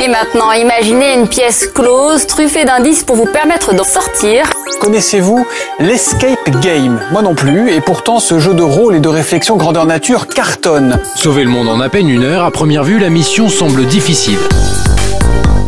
Et maintenant, imaginez une pièce close, truffée d'indices pour vous permettre d'en sortir. Connaissez-vous l'Escape Game? Moi non plus, et pourtant ce jeu de rôle et de réflexion grandeur nature cartonne. Sauver le monde en à peine une heure, à première vue, la mission semble difficile.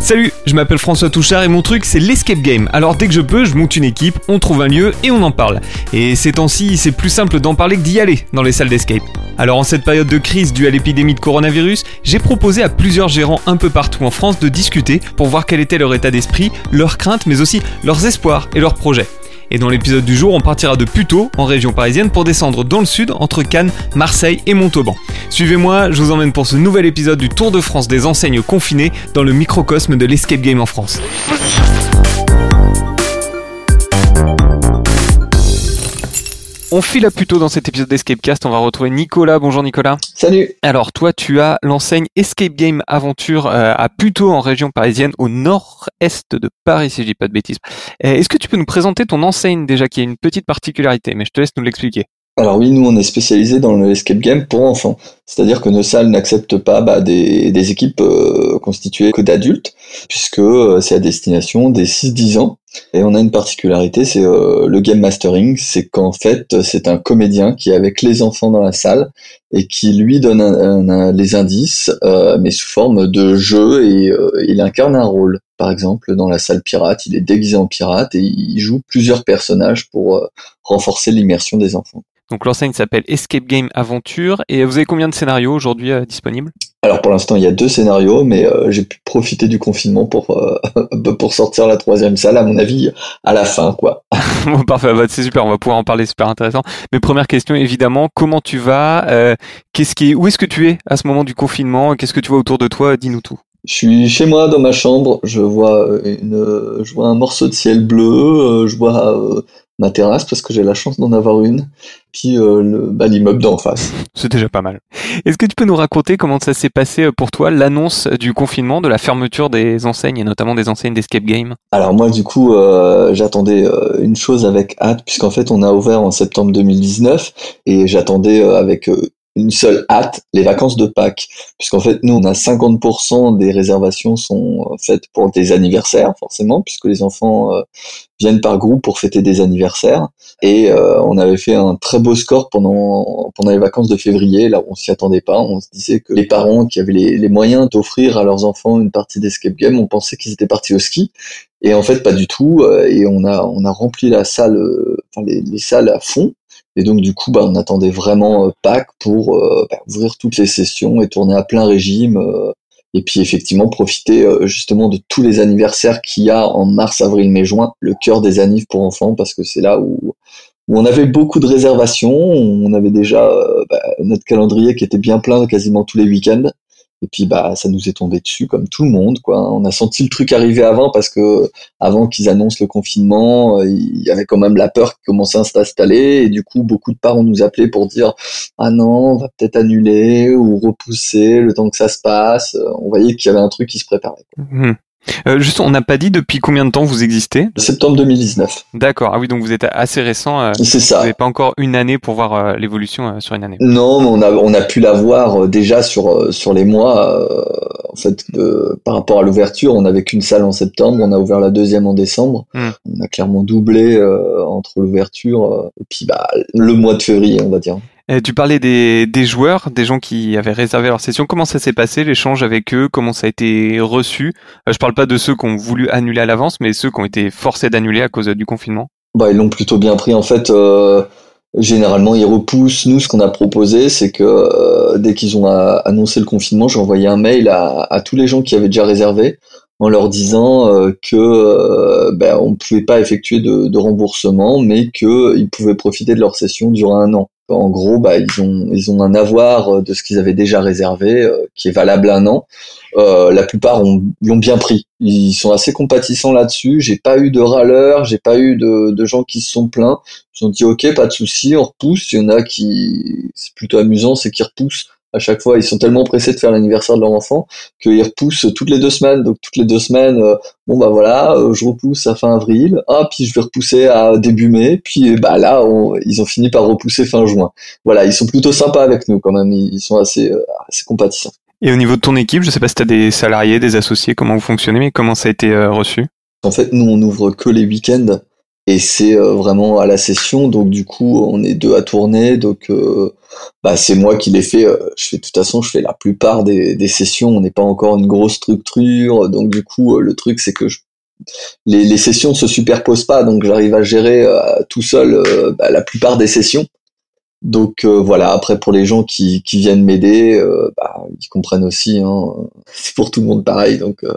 Salut, je m'appelle François Touchard et mon truc c'est l'escape game. Alors dès que je peux, je monte une équipe, on trouve un lieu et on en parle. Et ces temps-ci, c'est plus simple d'en parler que d'y aller dans les salles d'escape. Alors en cette période de crise due à l'épidémie de coronavirus, j'ai proposé à plusieurs gérants un peu partout en France de discuter pour voir quel était leur état d'esprit, leurs craintes mais aussi leurs espoirs et leurs projets. Et dans l'épisode du jour, on partira de Puteaux, en région parisienne, pour descendre dans le sud, entre Cannes, Marseille et Montauban. Suivez-moi, je vous emmène pour ce nouvel épisode du Tour de France des enseignes confinées dans le microcosme de l'escape game en France. On file à Puteaux dans cet épisode d'Escapecast. On va retrouver Nicolas. Bonjour Nicolas. Salut. Alors toi, tu as l'enseigne Escape Game Aventure euh, à Puteaux en région parisienne, au nord-est de Paris, si je dis pas de bêtises. Euh, Est-ce que tu peux nous présenter ton enseigne déjà, qui a une petite particularité, mais je te laisse nous l'expliquer. Alors oui, nous on est spécialisé dans le escape game pour enfants. C'est-à-dire que nos salles n'acceptent pas bah, des, équipes euh, constituées que d'adultes, puisque euh, c'est à destination des 6-10 ans. Et on a une particularité, c'est euh, le game mastering, c'est qu'en fait c'est un comédien qui est avec les enfants dans la salle et qui lui donne les indices, mais sous forme de jeu et il incarne un rôle. Par exemple, dans la salle pirate, il est déguisé en pirate et il joue plusieurs personnages pour renforcer l'immersion des enfants. Donc l'enseigne s'appelle Escape Game Aventure. Et vous avez combien de scénarios aujourd'hui euh, disponibles? Alors pour l'instant, il y a deux scénarios, mais euh, j'ai pu profiter du confinement pour euh, pour sortir la troisième salle, à mon avis, à la fin, quoi. Bon, Parfait, bah, c'est super, on va pouvoir en parler, super intéressant. Mais première question, évidemment, comment tu vas Qu'est-ce qui Où est-ce que tu es à ce moment du confinement? Qu'est-ce que tu vois autour de toi? Dis-nous tout. Je suis chez moi dans ma chambre, je vois une, je vois un morceau de ciel bleu, je vois ma terrasse parce que j'ai la chance d'en avoir une, puis euh, le, bah, l'immeuble d'en face. C'est déjà pas mal. Est-ce que tu peux nous raconter comment ça s'est passé euh, pour toi, l'annonce du confinement, de la fermeture des enseignes, et notamment des enseignes d'Escape Game? Alors moi du coup euh, j'attendais euh, une chose avec hâte puisqu'en fait on a ouvert en septembre 2019 et j'attendais avec une seule hâte les vacances de Pâques. Puisqu'en fait nous on a 50% des réservations sont euh, faites pour des anniversaires forcément puisque les enfants euh, viennent par groupe pour fêter des anniversaires. Et euh, on avait fait un très beau score pendant pendant les vacances de février là on s'y attendait pas. On se disait que les parents qui avaient les, les moyens d'offrir à leurs enfants une partie d'escape game on pensait qu'ils étaient partis au ski. Et en fait pas du tout euh, et on a on a rempli la salle euh, enfin les, les salles à fond et donc du coup bah on attendait vraiment euh, Pâques pour euh, bah, ouvrir toutes les sessions et tourner à plein régime euh, et puis effectivement profiter justement de tous les anniversaires qu'il y a en mars avril mai juin le cœur des annives pour enfants parce que c'est là où on avait beaucoup de réservations, on avait déjà bah, notre calendrier qui était bien plein quasiment tous les week-ends. Et puis bah ça nous est tombé dessus comme tout le monde quoi. On a senti le truc arriver avant parce que avant qu'ils annoncent le confinement, euh, il y avait quand même la peur qui commençait à s'installer et du coup beaucoup de parents nous appelaient pour dire ah non on va peut-être annuler ou repousser le temps que ça se passe. On voyait qu'il y avait un truc qui se préparait. Hmm. Euh, Juste, on n'a pas dit depuis combien de temps vous existez Septembre 2019, D'accord, ah oui, donc vous êtes assez récent. euh, c'est vous ça. n'avez pas encore une année pour voir euh, l'évolution euh, sur une année. Non, mais on a on a pu la voir déjà sur sur les mois. euh, en fait, de- par rapport à l'ouverture, on n'avait qu'une salle en septembre, on a ouvert la deuxième en décembre. Hmm. On a clairement doublé euh, entre l'ouverture euh, et puis bah le mois de février, on va dire. Euh, tu parlais des, joueurs, des gens qui avaient réservé leur session. Comment ça s'est passé, l'échange avec eux? Comment ça a été reçu? Euh, Je parle pas de ceux qui ont voulu annuler à l'avance, mais ceux qui ont été forcés d'annuler à cause du confinement. Bah ils l'ont plutôt bien pris en fait. euh, généralement ils repoussent. Nous, ce qu'on a proposé, c'est que dès qu'ils ont annoncé le confinement, j'ai envoyé un mail à tous les gens qui avaient déjà réservé en leur disant euh, que euh, ben, on ne pouvait pas effectuer de, remboursement, mais qu'ils pouvaient profiter de leur session durant un an. En gros, bah, ils ont ils ont un avoir de ce qu'ils avaient déjà réservé euh, qui est valable un an. Euh, la plupart ont l'ont bien pris. Ils sont assez compatissants là-dessus. J'ai pas eu de râleurs, j'ai pas eu de, de gens qui se sont plaints. Ils ont dit ok, pas de souci, on repousse. Il y en a qui c'est plutôt amusant, c'est qu'ils repoussent à chaque fois. Ils sont tellement pressés de faire l'anniversaire de leur enfant qu'ils repoussent toutes les deux semaines. Donc toutes les deux semaines, euh, bon bah voilà, euh, je repousse à fin avril. Ah puis je vais repousser à début mai. Puis bah là, on- ils ont fini par repousser fin juin. Voilà, ils sont plutôt sympas avec nous quand même. Ils, ils sont assez euh, assez compatissants. Et au niveau de ton équipe, je sais pas si tu as des salariés, des associés, comment vous fonctionnez, mais comment ça a été reçu? En fait, nous, on ouvre que les week-ends et c'est euh, vraiment à la session. Donc, du coup, on est deux à tourner. Donc, euh, bah, c'est moi qui les fais. je fais de toute façon, je fais la plupart des, des sessions. On n'est pas encore une grosse structure. Donc, du coup, le truc, c'est que je les, les, sessions se superposent pas, donc j'arrive à gérer tout seul bah, la plupart des sessions. Donc euh, voilà, après pour les gens qui, qui viennent m'aider, euh, bah, ils comprennent aussi, hein, c'est pour tout le monde pareil. Donc euh,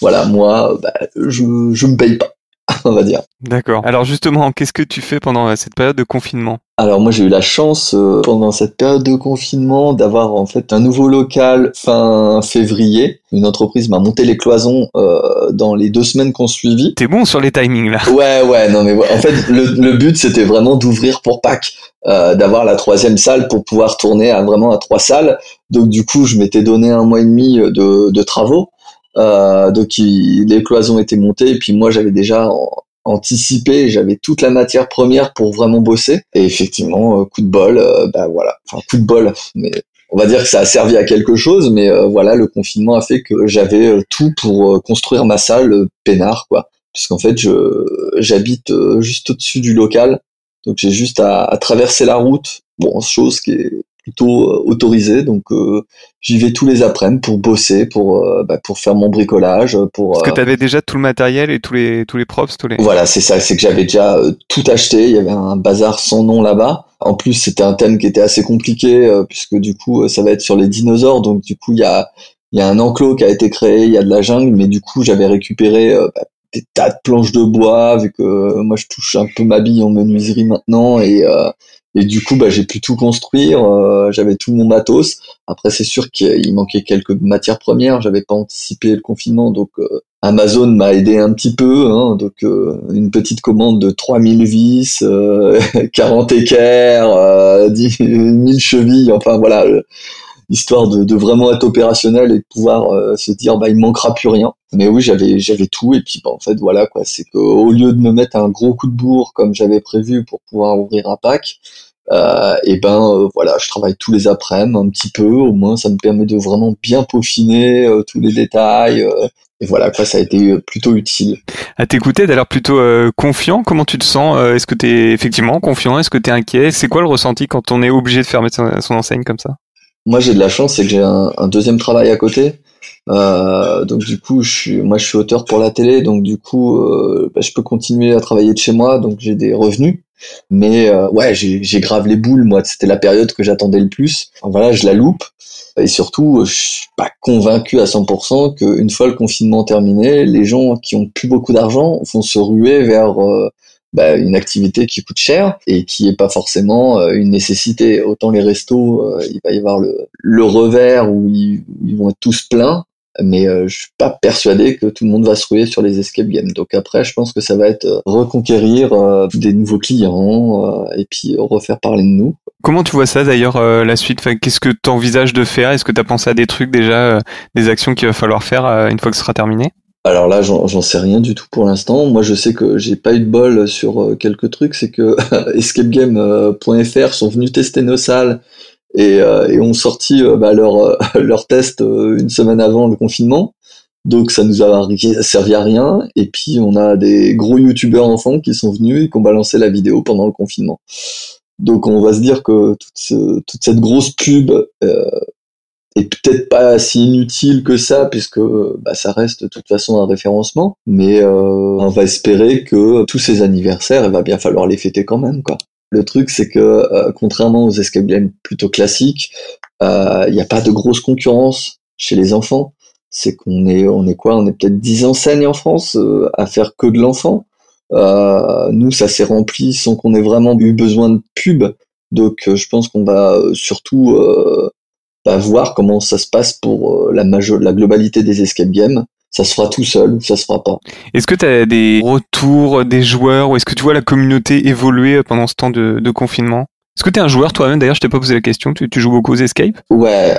voilà, moi, bah, je, je me paye pas, on va dire. D'accord. Alors justement, qu'est-ce que tu fais pendant cette période de confinement? Alors moi j'ai eu la chance euh, pendant cette période de confinement d'avoir en fait un nouveau local fin février. Une entreprise m'a monté les cloisons euh, dans les deux semaines qu'on suivit. T'es bon sur les timings là. Ouais ouais non mais en fait le, le but c'était vraiment d'ouvrir pour Pâques, euh, d'avoir la troisième salle pour pouvoir tourner à vraiment à trois salles. Donc du coup je m'étais donné un mois et demi de, de travaux. Euh, donc les cloisons étaient montées et puis moi j'avais déjà anticipé, j'avais toute la matière première pour vraiment bosser. Et effectivement, euh, coup de bol, euh, bah voilà, enfin coup de bol, mais on va dire que ça a servi à quelque chose, mais euh, voilà, le confinement a fait que j'avais tout pour construire ma salle peinard, quoi. Puisqu'en fait, je j'habite juste au-dessus du local, donc j'ai juste à, à, traverser la route. Bon, chose qui est plutôt euh, autorisé. Donc euh, j'y vais tous les après-midi pour bosser, pour euh, bah, pour faire mon bricolage, pour. Parce que tu avais déjà tout le matériel et tous les tous les props, tous les. Voilà, c'est ça. C'est que j'avais déjà tout acheté. Il y avait un bazar sans nom là-bas. En plus, c'était un thème qui était assez compliqué puisque du coup, ça va être sur les dinosaures. Donc du coup, il y a il y a un enclos qui a été créé, il y a de la jungle, mais du coup, j'avais récupéré bah, des tas de planches de bois vu que moi je touche un peu ma bille en menuiserie maintenant et et du coup, bah, j'ai pu tout construire. Euh, j'avais tout mon matos. Après, c'est sûr qu'il manquait quelques matières premières. J'avais pas anticipé le confinement, donc euh, Amazon m'a aidé un petit peu. Hein, donc, euh, une petite commande de 3000 vis, 40 équerres, 10 000 chevilles. Enfin, voilà, histoire de, de, vraiment être opérationnel et de pouvoir se dire, bah, il manquera plus rien. Mais oui, j'avais j'avais tout. Et puis, bah, en fait, voilà quoi. C'est qu'au lieu de me mettre un gros coup de bourre comme j'avais prévu pour pouvoir ouvrir un pack euh, et ben euh, voilà, je travaille tous les après-midi un petit peu, au moins ça me permet de vraiment bien peaufiner euh, tous les détails. Euh, et voilà quoi, ça a été plutôt utile. À t'écouter, l'air plutôt confiant. Comment tu te sens Est-ce que t'es effectivement confiant? Est-ce que t'es inquiet? C'est quoi le ressenti quand on est obligé de fermer son, enseigne comme ça? Moi j'ai de la chance, c'est que j'ai un, un, deuxième travail à côté. Euh, donc du coup, je suis, moi je suis auteur pour la télé, donc du coup, euh, bah, je peux continuer à travailler de chez moi, donc j'ai des revenus. Mais euh, ouais, j'ai grave les boules, moi. C'était la période que j'attendais le plus. voilà, je la loupe. Et surtout, je suis pas convaincu à 100% qu'une fois le confinement terminé, les gens qui ont plus beaucoup d'argent vont se ruer vers euh, bah, une activité qui coûte cher et qui est pas forcément euh, une nécessité. Autant les restos, il va y avoir le, le revers où ils, ils, vont être tous pleins, mais euh, je suis pas persuadé que tout le monde va se rouiller sur les escape games. Donc après, je pense que ça va être euh, reconquérir euh, des nouveaux clients et puis refaire parler de nous. Comment tu vois ça d'ailleurs la suite? Enfin, Qu'est-ce que tu envisages de faire? Est-ce que tu as pensé à des trucs déjà, des actions qu'il va falloir faire une fois que ce sera terminé? Alors là, j'en sais rien du tout pour l'instant. Moi, je sais que j'ai pas eu de bol sur quelques trucs. C'est que escapegame.fr sont venus tester nos salles et, euh, ont sorti euh, bah, leur, euh, leur test une semaine avant le confinement. Donc ça nous a servi à rien. Et puis on a des gros youtubeurs enfants qui sont venus et qui ont balancé la vidéo pendant le confinement. Donc on va se dire que toute, toute cette grosse pub euh, est peut-être pas si inutile que ça, puisque bah, ça reste de toute façon un référencement. Mais euh, on va espérer que tous ces anniversaires, il va bien falloir les fêter quand même, quoi. Le truc, c'est que euh, contrairement aux escape games plutôt classiques, euh, il n'y a pas de grosse concurrence chez les enfants. C'est qu'on est, on est quoi? On est peut-être 10 enseignes en France euh, à faire que de l'enfant. nous, ça s'est rempli sans qu'on ait vraiment eu besoin de pub. Donc, je pense qu'on va surtout bah, voir comment ça se passe pour la, la globalité des escape games ça se fera tout seul ou ça se fera pas. Est-ce que tu as des retours des joueurs ou est-ce que tu vois la communauté évoluer pendant ce temps de, de confinement? Est-ce que tu es un joueur toi-même? D'ailleurs, je t'ai pas posé la question. Tu, tu, joues beaucoup aux escape Ouais.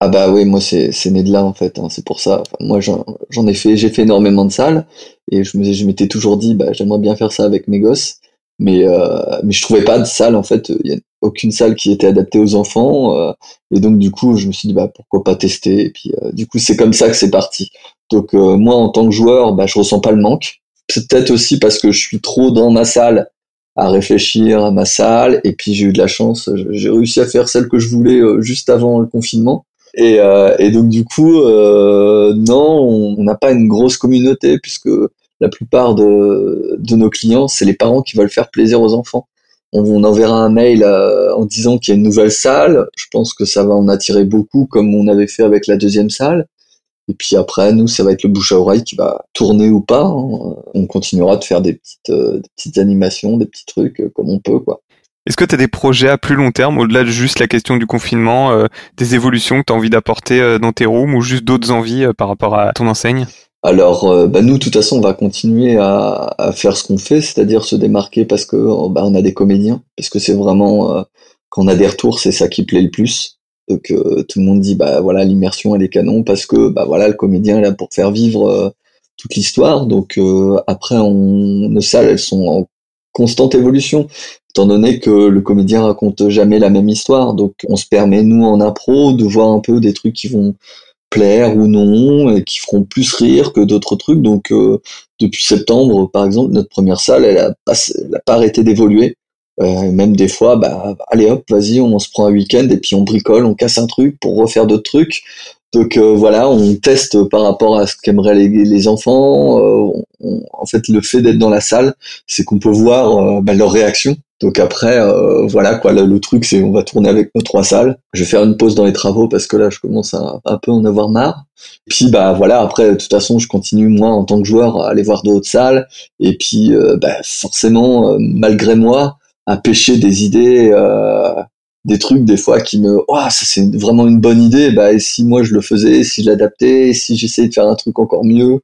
Ah bah oui, moi c'est né de là en fait. Hein, c'est pour ça. moi j'en ai fait, j'ai fait énormément de salles et je me je m'étais toujours dit bah j'aimerais bien faire ça avec mes gosses. Mais euh, mais je trouvais pas de salle en fait. Il y a aucune salle qui était adaptée aux enfants. euh, et donc du coup, je me suis dit bah pourquoi pas tester. Et puis euh, du coup, c'est comme ça que c'est parti. Donc euh, moi, en tant que joueur, bah je ressens pas le manque. Peut-être aussi parce que je suis trop dans ma salle à réfléchir à ma salle. Et puis j'ai eu de la chance. J'ai réussi à faire celle que je voulais euh, juste avant le confinement. Et, euh, et donc du coup, non, on on n'a pas une grosse communauté puisque la plupart de, nos clients, c'est les parents qui veulent faire plaisir aux enfants. On, enverra un mail euh, en disant qu'il y a une nouvelle salle. Je pense que ça va en attirer beaucoup, comme on avait fait avec la deuxième salle. Et puis après, nous, ça va être le bouche à oreille qui va tourner ou pas. hein. On continuera de faire des petites, euh, animations, des petits trucs euh, comme on peut, quoi. Est-ce que tu as des projets à plus long terme, au-delà de juste la question du confinement, des évolutions que tu as envie d'apporter dans tes rooms ou juste d'autres envies par rapport à ton enseigne? Alors, euh, bah, nous, de toute façon, on va continuer à, faire ce qu'on fait, c'est-à-dire se démarquer parce que euh, bah, on a des comédiens, parce que c'est vraiment euh, quand on a des retours, c'est ça qui plaît le plus. Donc euh, tout le monde dit bah voilà l'immersion elle est canon parce que bah voilà le comédien est là pour faire vivre euh, toute l'histoire. Donc après on, nos salles elles sont en constante évolution étant donné que le comédien raconte jamais la même histoire. Donc on se permet nous en impro de voir un peu des trucs qui vont plaire ou non et qui feront plus rire que d'autres trucs. Donc euh, depuis septembre par exemple notre première salle elle a pas, elle a pas arrêté d'évoluer. Euh, même des fois, bah, allez hop, vas-y, on se prend un week-end et puis on bricole, on casse un truc pour refaire d'autres trucs. Donc euh, voilà, on teste par rapport à ce qu'aimeraient les, enfants. Euh, en fait, le fait d'être dans la salle, c'est qu'on peut voir euh, bah, leurs réactions. Donc après, voilà quoi, le, truc c'est on va tourner avec nos trois salles. Je vais faire une pause dans les travaux parce que là, je commence à un peu en avoir marre. Puis bah voilà, après de toute façon, je continue moi en tant que joueur à aller voir d'autres salles. Et puis bah, forcément, malgré moi, à pêcher des idées, des trucs des fois qui me, oh, ça c'est vraiment une bonne idée. Bah, et si moi je le faisais, si je l'adaptais, si j'essayais de faire un truc encore mieux,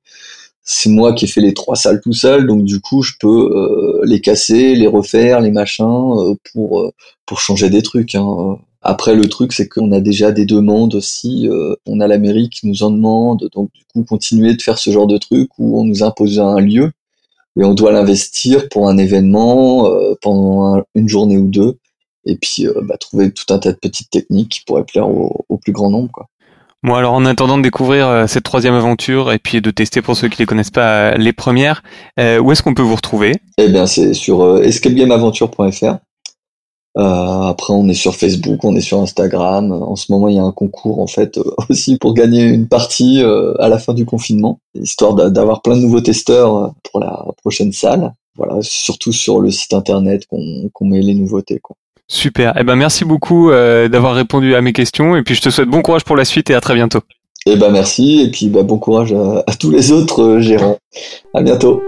c'est moi qui ai fait les trois salles tout seul, donc du coup je peux euh, les casser, les refaire, les machins euh, pour euh, pour changer des trucs. Hein. Après le truc c'est qu'on a déjà des demandes aussi, on a la mairie qui nous en demande, donc du coup continuer de faire ce genre de truc où on nous impose un lieu et on doit l'investir pour un événement pendant un- une journée ou deux et puis euh, bah, trouver tout un tas de petites techniques qui pourraient plaire au, au plus grand nombre quoi. Bon alors en attendant de découvrir euh, cette troisième aventure et puis de tester pour ceux qui les connaissent pas euh, les premières, où est-ce qu'on peut vous retrouver? Eh bien c'est sur escapegameaventure.fr. Euh, après on est sur Facebook, on est sur Instagram. En ce moment il y a un concours en fait euh, aussi pour gagner une partie euh, à la fin du confinement, histoire d'a- d'avoir plein de nouveaux testeurs pour la prochaine salle. Voilà, surtout sur le site internet qu'on qu'on met les nouveautés quoi. Super. Eh ben merci beaucoup euh, d'avoir répondu à mes questions et puis je te souhaite bon courage pour la suite et à très bientôt. Eh ben merci et puis bah, bon courage à, tous les autres euh, gérants. À bientôt.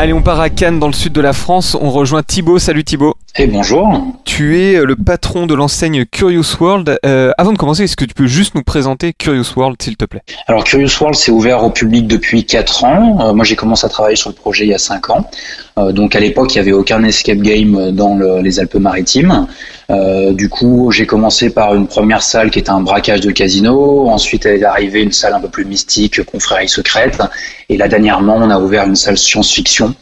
Allez, on part à Cannes dans le sud de la France. On rejoint Thibaut. Salut Thibaut. Et bonjour. Tu es euh, le patron de l'enseigne Curious World. Euh, avant de commencer, est-ce que tu peux juste nous présenter Curious World, s'il te plaît? Alors Curious World, c'est ouvert au public depuis 4 ans. Euh, moi, j'ai commencé à travailler sur le projet il y a 5 ans. Euh, donc à l'époque, il n'y avait aucun escape game dans le- les Alpes-Maritimes. Euh, du coup, j'ai commencé par une première salle qui était un braquage de casino. Ensuite, est arrivée une salle un peu plus mystique, confrérie secrète. Et là, dernièrement, on a ouvert une salle science-fiction.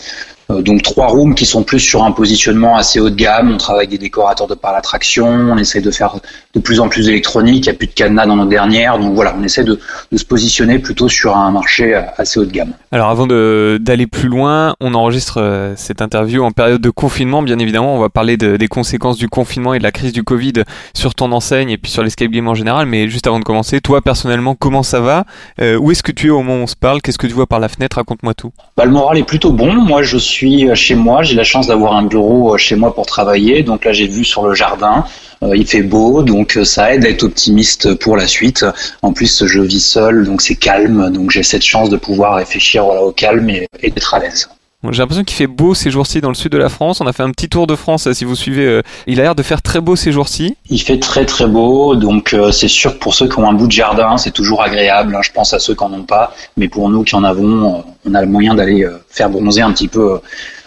Euh, donc trois rooms qui sont plus sur un positionnement assez haut de gamme. On travaille avec des décorateurs de par l'attraction. On essaie de faire de plus en plus électronique. Il n'y a plus de cadenas dans nos dernières. Donc voilà, on essaie de, de se positionner plutôt sur un marché euh, assez haut de gamme. Alors avant d'aller plus loin, on enregistre euh, cette interview en période de confinement. Bien évidemment, on va parler de- des conséquences du confinement et de la crise du Covid sur ton enseigne et puis sur l'escape game en général. Mais juste avant de commencer, toi personnellement, comment ça va? Euh, Où est-ce que tu es au moment où on se parle? Qu'est-ce que tu vois par la fenêtre? Raconte-moi tout. Bah, le moral est plutôt bon. Moi, je suis euh, chez moi. J'ai la chance d'avoir un bureau euh, chez moi pour travailler. Donc là, j'ai vu sur le jardin. Euh, il fait beau, donc ça aide à être optimiste pour la suite. En plus, je vis seul, donc c'est calme. Donc j'ai cette chance de pouvoir réfléchir au calme et d'être à l'aise. J'ai l'impression qu'il fait beau ces jours-ci dans le sud de la France. On a fait un petit tour de France, si vous suivez. euh, il a l'air de faire très beau ces jours-ci. Il fait très très beau, donc euh, c'est sûr pour ceux qui ont un bout de jardin, c'est toujours agréable. hein. Je pense à ceux qui en ont pas, mais pour nous qui en avons, euh, on a le moyen d'aller faire bronzer un petit peu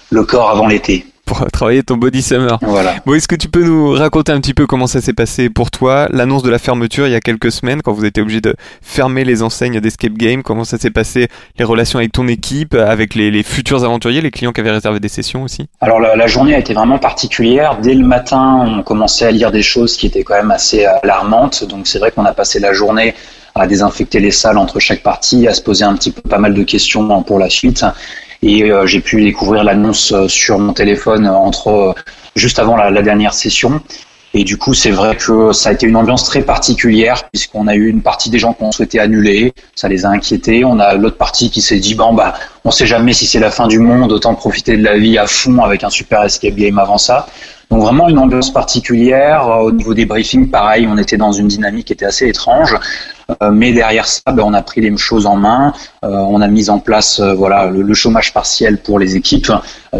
le corps avant l'été. Pour travailler ton body summer. Voilà. Bon, est-ce que tu peux nous raconter un petit peu comment ça s'est passé pour toi, l'annonce de la fermeture il y a quelques semaines, quand vous étiez obligé de fermer les enseignes d'Escape Game, comment ça s'est passé, les relations avec ton équipe, avec les, les futurs aventuriers, les clients qui avaient réservé des sessions aussi? Alors la, la, journée a été vraiment particulière. Dès le matin, on commençait à lire des choses qui étaient quand même assez alarmantes. Donc c'est vrai qu'on a passé la journée à désinfecter les salles entre chaque partie, à se poser un petit peu pas mal de questions pour la suite. Et euh, j'ai pu découvrir l'annonce euh, sur mon téléphone entre euh, juste avant la, dernière session. Et du coup, c'est vrai que ça a été une ambiance très particulière puisqu'on a eu une partie des gens qui ont souhaité annuler, ça les a inquiétés. On a l'autre partie qui s'est dit bon bah on sait jamais si c'est la fin du monde, autant profiter de la vie à fond avec un super escape game avant ça. Donc vraiment une ambiance particulière. Au niveau des briefings, pareil, on était dans une dynamique qui était assez étrange. Euh, mais derrière ça, ben, on a pris les choses en main. Euh, on a mis en place euh, voilà le, chômage partiel pour les équipes.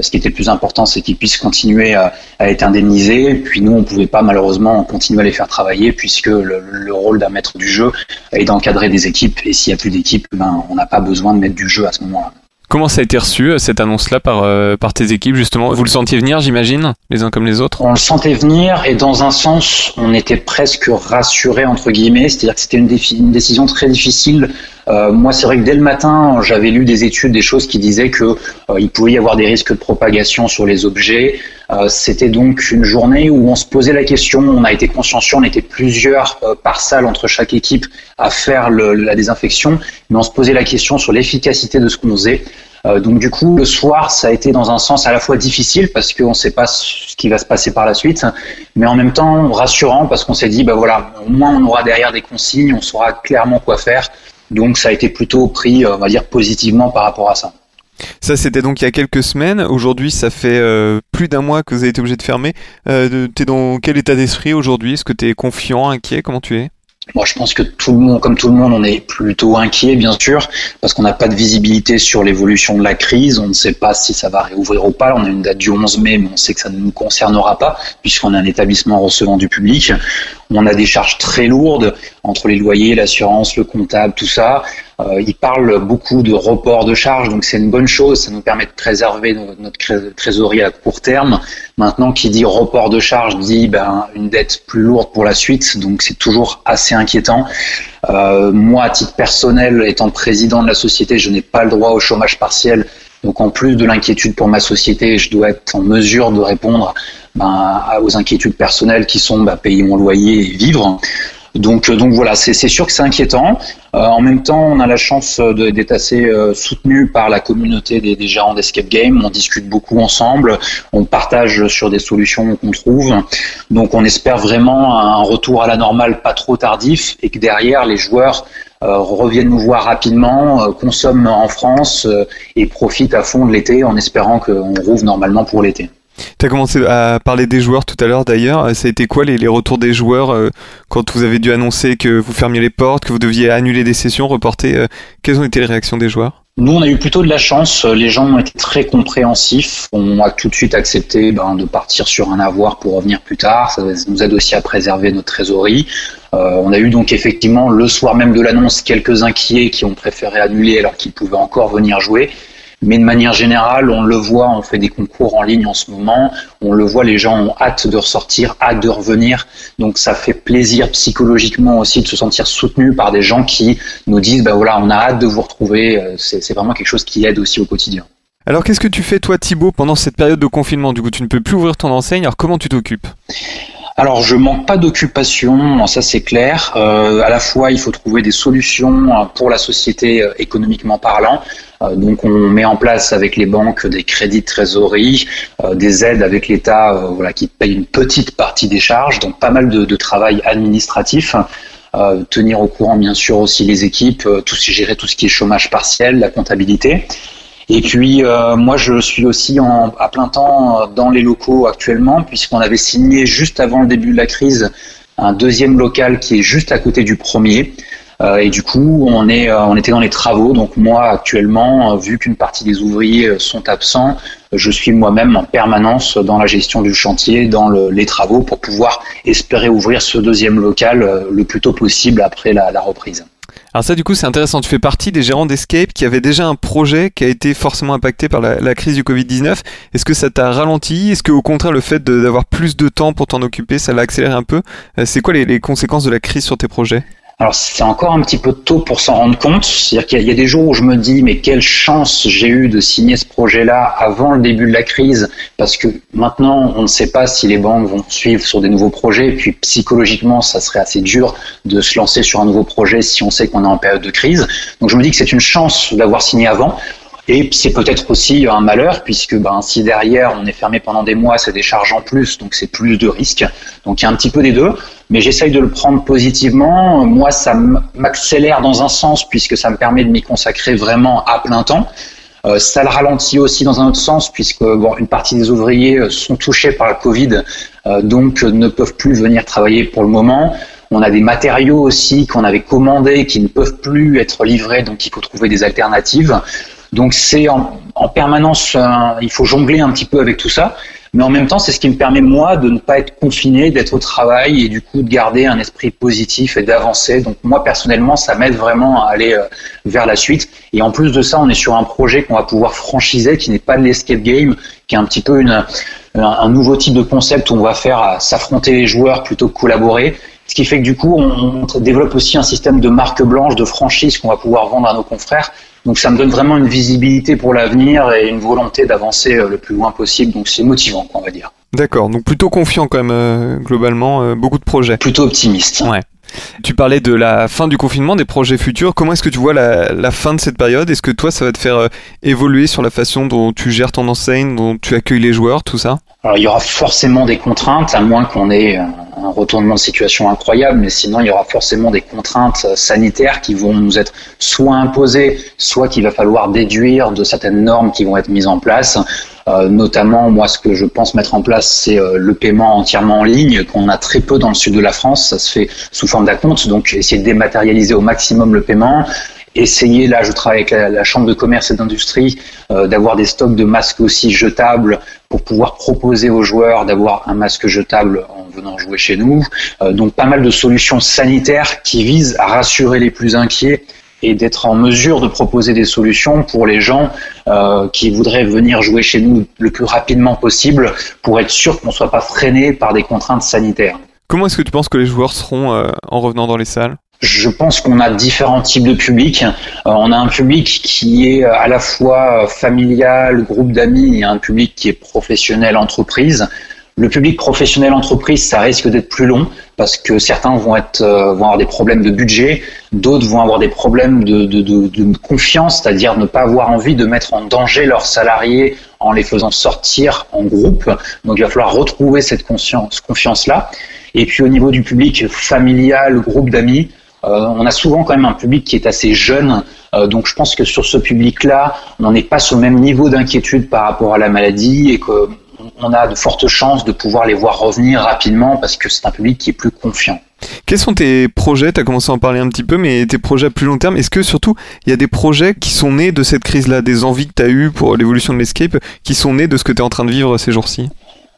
ce qui était le plus important, c'est qu'ils puissent continuer à, être indemnisés. Puis nous, on pouvait pas malheureusement continuer à les faire travailler puisque le, le rôle d'un maître du jeu est d'encadrer des équipes. Et s'il y a plus d'équipes, ben, on n'a pas besoin de mettre du jeu à ce moment-là. Comment ça a été reçu, cette annonce-là, par, euh, par tes équipes, justement? Vous le sentiez venir, j'imagine, les uns comme les autres? On le sentait venir, et dans un sens, on était presque rassurés, entre guillemets, c'est-à-dire que c'était une, une, décision très difficile. Euh, moi, c'est vrai que dès le matin, j'avais lu des études, des choses qui disaient que euh, il pouvait y avoir des risques de propagation sur les objets. c'était donc une journée où on se posait la question, on a été consciencieux, on était plusieurs par salle entre chaque équipe à faire la désinfection, mais on se posait la question sur l'efficacité de ce qu'on faisait. Euh, donc du coup, le soir, ça a été dans un sens à la fois difficile parce qu'on ne sait pas ce qui va se passer par la suite, mais en même temps rassurant parce qu'on s'est dit, bah voilà, au moins on aura derrière des consignes, on saura clairement quoi faire. Donc ça a été plutôt pris, on va dire, positivement par rapport à ça. Ça, c'était donc il y a quelques semaines. Aujourd'hui, ça fait euh, plus d'un mois que vous avez été obligé de fermer. Euh, tu es dans quel état d'esprit aujourd'hui? Est-ce que tu es confiant, inquiet? Comment tu es? Moi, je pense que tout le monde, comme tout le monde, on est plutôt inquiet, bien sûr, parce qu'on n'a pas de visibilité sur l'évolution de la crise. On ne sait pas si ça va réouvrir ou pas. On a une date du 11 mai, mais on sait que ça ne nous concernera pas, puisqu'on est un établissement recevant du public. On a des charges très lourdes entre les loyers, l'assurance, le comptable, tout ça. Euh, il parle beaucoup de report de charges, donc c'est une bonne chose. Ça nous permet de préserver notre trésorerie à court terme. Maintenant, qui dit report de charges dit ben, une dette plus lourde pour la suite, donc c'est toujours assez inquiétant. Euh, moi, à titre personnel, étant président de la société, je n'ai pas le droit au chômage partiel. Donc en plus de l'inquiétude pour ma société, je dois être en mesure de répondre ben, aux inquiétudes personnelles qui sont ben, payer mon loyer et vivre. Donc, donc voilà, c'est sûr que c'est inquiétant. Euh, en même temps, on a la chance d'être assez euh, soutenu par la communauté des, des gérants d'escape game. On discute beaucoup ensemble, on partage sur des solutions qu'on trouve. Donc, on espère vraiment un retour à la normale pas trop tardif et que derrière les joueurs euh, reviennent nous voir rapidement, euh, consomment en France euh, et profitent à fond de l'été en espérant qu'on rouvre normalement pour l'été. Tu as commencé à parler des joueurs tout à l'heure d'ailleurs. Ça a été quoi les, retours des joueurs euh, quand vous avez dû annoncer que vous fermiez les portes, que vous deviez annuler des sessions, reporter euh, Quelles ont été les réactions des joueurs? Nous, on a eu plutôt de la chance. Les gens ont été très compréhensifs. On a tout de suite accepté ben, de partir sur un avoir pour revenir plus tard. Ça nous aide aussi à préserver notre trésorerie. Euh, on a eu donc effectivement le soir même de l'annonce quelques inquiets qui ont préféré annuler alors qu'ils pouvaient encore venir jouer. Mais de manière générale, on le voit, on fait des concours en ligne en ce moment, on le voit, les gens ont hâte de ressortir, hâte de revenir. Donc ça fait plaisir psychologiquement aussi de se sentir soutenu par des gens qui nous disent, ben voilà, on a hâte de vous retrouver. Euh, c'est vraiment quelque chose qui aide aussi au quotidien. Alors qu'est-ce que tu fais toi Thibaut pendant cette période de confinement? Du coup tu ne peux plus ouvrir ton enseigne, alors comment tu t'occupes? Alors je manque pas d'occupation, ça c'est clair. Euh, à la fois il faut trouver des solutions euh, pour la société euh, économiquement parlant. Euh, donc on met en place avec les banques des crédits de trésorerie, euh, des aides avec l'État, euh, voilà, qui paye une petite partie des charges. Donc pas mal de, de travail administratif. tenir au courant bien sûr aussi les équipes, tout gérer tout ce qui est chômage partiel, la comptabilité. Et puis euh, moi je suis aussi en, à plein temps dans les locaux actuellement puisqu'on avait signé juste avant le début de la crise un deuxième local qui est juste à côté du premier. Euh, et du coup on est euh, on était dans les travaux. Donc moi actuellement vu qu'une partie des ouvriers sont absents, je suis moi-même en permanence dans la gestion du chantier, dans le, les travaux pour pouvoir espérer ouvrir ce deuxième local le plus tôt possible après la, la reprise. Alors ça du coup c'est intéressant, tu fais partie des gérants d'Escape qui avaient déjà un projet qui a été forcément impacté par la, crise du Covid-19. Est-ce que ça t'a ralenti? Est-ce que au contraire le fait d'avoir plus de temps pour t'en occuper, ça l'a accéléré un peu? Euh, C'est quoi les conséquences de la crise sur tes projets? Alors c'est encore un petit peu tôt pour s'en rendre compte. C'est-à-dire qu'il y, a des jours où je me dis mais quelle chance j'ai eu de signer ce projet-là avant le début de la crise, parce que maintenant on ne sait pas si les banques vont suivre sur des nouveaux projets. Et puis psychologiquement, ça serait assez dur de se lancer sur un nouveau projet si on sait qu'on est en période de crise. Donc je me dis que c'est une chance d'avoir signé avant. Et c'est peut-être aussi un malheur, puisque ben, si derrière on est fermé pendant des mois, c'est des charges en plus, donc c'est plus de risques. Donc il y a un petit peu des deux, mais j'essaye de le prendre positivement. Moi, ça m'accélère dans un sens, puisque ça me permet de m'y consacrer vraiment à plein temps. Euh, ça le ralentit aussi dans un autre sens, puisque bon, une partie des ouvriers euh, sont touchés par le Covid, euh, donc ne peuvent plus venir travailler pour le moment. On a des matériaux aussi qu'on avait commandés qui ne peuvent plus être livrés, donc il faut trouver des alternatives. Donc c'est en, permanence, il faut jongler un petit peu avec tout ça. Mais en même temps, c'est ce qui me permet, moi, de ne pas être confiné, d'être au travail et du coup de garder un esprit positif et d'avancer. Donc moi, personnellement, ça m'aide vraiment à aller euh, vers la suite. Et en plus de ça, on est sur un projet qu'on va pouvoir franchiser, qui n'est pas de l'escape game, qui est un petit peu une, un nouveau type de concept où on va faire s'affronter les joueurs plutôt que collaborer. Ce qui fait que du coup, on développe aussi un système de marque blanche, de franchise qu'on va pouvoir vendre à nos confrères donc ça me donne vraiment une visibilité pour l'avenir et une volonté d'avancer euh, le plus loin possible. Donc c'est motivant, on va dire. D'accord, donc plutôt confiant quand même euh, globalement, euh, beaucoup de projets. Plutôt optimiste. Ouais. Tu parlais de la fin du confinement, des projets futurs. Comment est-ce que tu vois la, fin de cette période? Est-ce que toi, ça va te faire évoluer sur la façon dont tu gères ton enseigne, dont tu accueilles les joueurs, tout ça? Alors, il y aura forcément des contraintes, à moins qu'on ait un retournement de situation incroyable, mais sinon il y aura forcément des contraintes sanitaires qui vont nous être soit imposées, soit qu'il va falloir déduire de certaines normes qui vont être mises en place. Euh, notamment, moi, ce que je pense mettre en place, c'est euh, le paiement entièrement en ligne, qu'on a très peu dans le sud de la France. Ça se fait sous forme d'acompte, donc essayer de dématérialiser au maximum le paiement essayer, là je travaille avec la, Chambre de commerce et d'industrie, euh, d'avoir des stocks de masques aussi jetables pour pouvoir proposer aux joueurs d'avoir un masque jetable en venant jouer chez nous. Euh, donc pas mal de solutions sanitaires qui visent à rassurer les plus inquiets et d'être en mesure de proposer des solutions pour les gens euh, qui voudraient venir jouer chez nous le plus rapidement possible pour être sûr qu'on ne soit pas freiné par des contraintes sanitaires. Comment est-ce que tu penses que les joueurs seront en revenant dans les salles? Je pense qu'on a différents types de publics. Euh, on a un public qui est à la fois familial, groupe d'amis, et un public qui est professionnel, entreprise. Le public professionnel entreprise, ça risque d'être plus long parce que certains vont être euh, vont avoir des problèmes de budget, d'autres vont avoir des problèmes de, de, de, de confiance, c'est-à-dire ne pas avoir envie de mettre en danger leurs salariés en les faisant sortir en groupe. Donc il va falloir retrouver cette conscience, confiance-là. Et puis au niveau du public familial, groupe d'amis, euh, on a souvent quand même un public qui est assez jeune, euh, donc je pense que sur ce public-là, on n'est pas au même niveau d'inquiétude par rapport à la maladie et qu'on a de fortes chances de pouvoir les voir revenir rapidement parce que c'est un public qui est plus confiant. Quels sont tes projets? Tu as commencé à en parler un petit peu, mais tes projets à plus long terme, est-ce que surtout il y a des projets qui sont nés de cette crise-là, des envies que tu as eues pour l'évolution de l'escape, qui sont nés de ce que tu es en train de vivre ces jours-ci?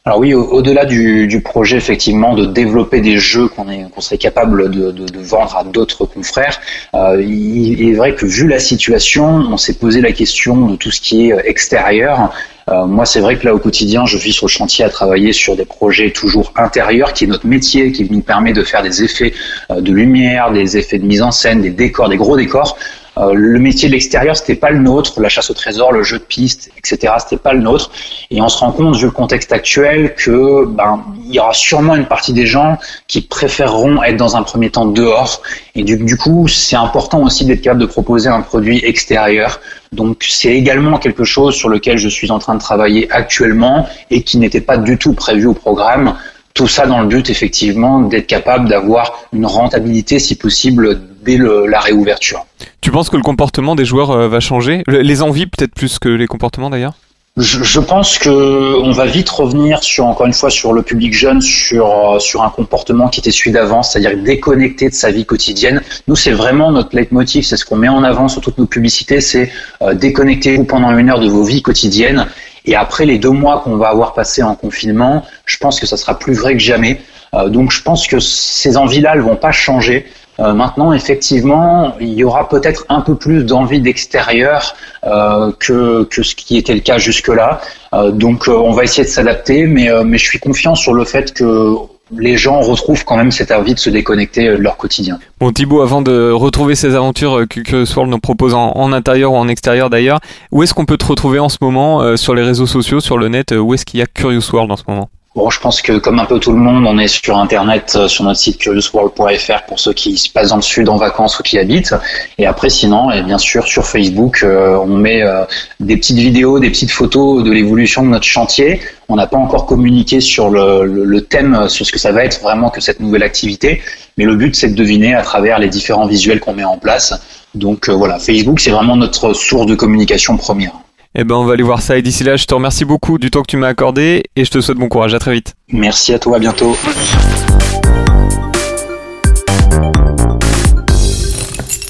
Alors oui, au-delà du, projet effectivement de développer des jeux qu'on qu'on serait capable de, vendre à d'autres confrères, euh, il, est vrai que vu la situation, on s'est posé la question de tout ce qui est extérieur. Euh, moi, c'est vrai que là, au quotidien, je vis sur le chantier à travailler sur des projets toujours intérieurs, qui est notre métier, qui nous permet de faire des effets euh, de lumière, des effets de mise en scène, des décors, des gros décors. Euh, le métier de l'extérieur, c'était pas le nôtre, la chasse au trésor, le jeu de piste, etc. C'était pas le nôtre. Et on se rend compte, vu le contexte actuel, que ben il y aura sûrement une partie des gens qui préféreront être dans un premier temps dehors. Et du, du coup, c'est important aussi d'être capable de proposer un produit extérieur. Donc c'est également quelque chose sur lequel je suis en train de travailler actuellement et qui n'était pas du tout prévu au programme. Tout ça dans le but effectivement d'être capable d'avoir une rentabilité si possible dès la réouverture. Tu penses que le comportement des joueurs euh, va changer? Les envies peut-être plus que les comportements d'ailleurs? Je, pense que on va vite revenir sur encore une fois sur le public jeune, sur euh, sur un comportement qui était celui d'avant, c'est-à-dire déconnecté de sa vie quotidienne. Nous, c'est vraiment notre leitmotiv, c'est ce qu'on met en avant sur toutes nos publicités, c'est euh, déconnectez-vous pendant une heure de vos vies quotidiennes. Et après les deux mois qu'on va avoir passé en confinement, je pense que ça sera plus vrai que jamais. donc, je pense que ces envies-là, elles vont pas changer. Euh, maintenant, effectivement, il y aura peut-être un peu plus d'envie d'extérieur euh, que, ce qui était le cas jusque-là. Euh, donc, on va essayer de s'adapter, mais, je suis confiant sur le fait que les gens retrouvent quand même cette envie de se déconnecter de leur quotidien. Bon Thibaut, avant de retrouver ces aventures que, que Swirl nous propose en, intérieur ou en extérieur d'ailleurs, où est-ce qu'on peut te retrouver en ce moment sur les réseaux sociaux, sur le net Où est-ce qu'il y a Curious World en ce moment? Bon, je pense que comme un peu tout le monde, on est sur Internet, euh, sur notre site curiousworld.fr pour ceux qui se passent dans le sud en vacances ou qui habitent. Et après, sinon, et bien sûr, sur Facebook, euh, on met euh, des petites vidéos, des petites photos de l'évolution de notre chantier. On n'a pas encore communiqué sur le, le- thème, sur ce que ça va être vraiment que cette nouvelle activité. Mais le but, c'est de deviner à travers les différents visuels qu'on met en place. Donc voilà, Facebook, c'est vraiment notre source de communication première. Eh ben on va aller voir ça et d'ici là je te remercie beaucoup du temps que tu m'as accordé et je te souhaite bon courage, à très vite. Merci à toi, à bientôt.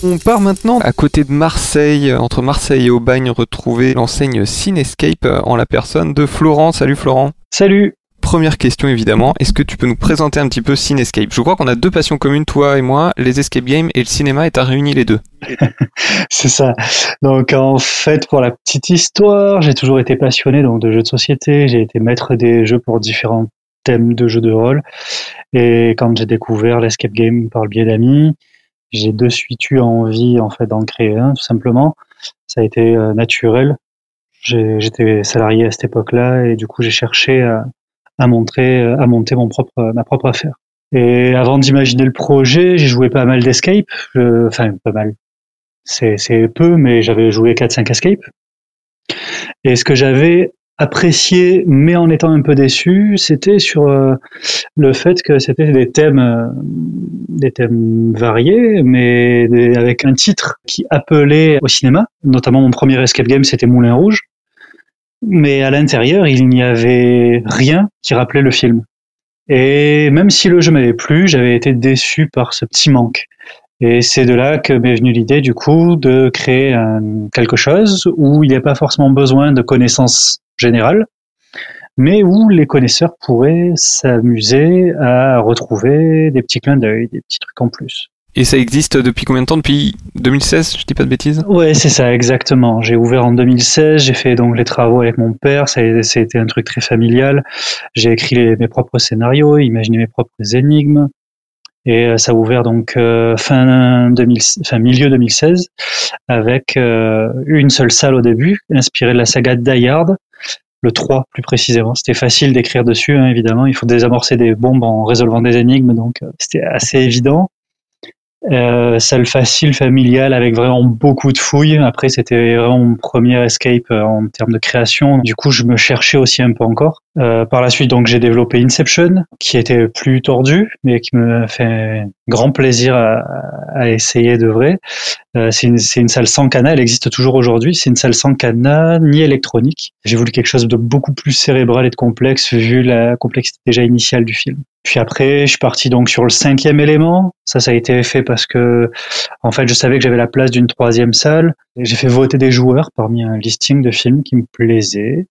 On part maintenant à côté de Marseille, entre Marseille et Aubagne, retrouver l'enseigne Cinescape euh, en la personne de Florent. Salut Florent. Salut Première question évidemment, est-ce que tu peux nous présenter un petit peu Cinescape? Je crois qu'on a deux passions communes, toi et moi, les escape games et le cinéma, et t'as réuni les deux. C'est ça. Donc en fait, pour la petite histoire, j'ai toujours été passionné donc de jeux de société. J'ai été maître des jeux pour différents thèmes de jeux de rôle. Et quand j'ai découvert l'escape game par le biais d'amis, j'ai de suite eu envie en fait d'en créer un, tout simplement. Ça a été euh, naturel. J'étais salarié à cette époque-là et du coup j'ai cherché à, à montrer, à monter mon propre, ma propre affaire. Et avant d'imaginer le projet, j'ai joué pas mal d'escape, enfin pas mal c'est c'est peu, mais j'avais joué 4-5 escape. Et ce que j'avais apprécié, mais en étant un peu déçu, c'était sur euh, le fait que c'était des thèmes, euh, des thèmes variés, mais avec un titre qui appelait au cinéma. Notamment mon premier escape game, c'était Moulin Rouge. Mais à l'intérieur, il n'y avait rien qui rappelait le film. Et même si le jeu m'avait plu, j'avais été déçu par ce petit manque. Et c'est de là que m'est venue l'idée, du coup, de créer un- quelque chose où il n'y a pas forcément besoin de connaissances générales, mais où les connaisseurs pourraient s'amuser à retrouver des petits clins d'œil, des petits trucs en plus. Et ça existe depuis combien de temps? Depuis 2016, je dis pas de bêtises? Ouais, c'est ça, exactement. J'ai ouvert en 2016, j'ai fait donc les travaux avec mon père, été un truc très familial. J'ai écrit mes propres scénarios, imaginé mes propres énigmes. Et euh, ça a ouvert donc euh, fin, 2000, fin milieu 2016 avec euh, une seule salle au début, inspirée de la saga Die Hard, le 3 plus précisément. C'était facile d'écrire dessus, hein, évidemment. Il faut désamorcer des bombes en résolvant des énigmes, donc c'était assez évident. Euh, salle facile, familiale, avec vraiment beaucoup de fouilles. Après, c'était vraiment mon premier escape euh, en termes de création. Du coup, je me cherchais aussi un peu encore. Euh, par la suite, donc, j'ai développé Inception, qui était plus tordu, mais qui me fait grand plaisir à, à essayer de vrai. Euh, c'est une, une salle sans cadenas, elle existe toujours aujourd'hui. C'est une salle sans cadenas ni électronique. J'ai voulu quelque chose de beaucoup plus cérébral et de complexe vu la complexité déjà initiale du film. Puis après, je suis parti donc sur le cinquième élément. Ça, ça a été fait parce que, en fait, je savais que j'avais la place d'une troisième salle. J'ai fait voter des joueurs parmi un listing de films qui me plaisaient,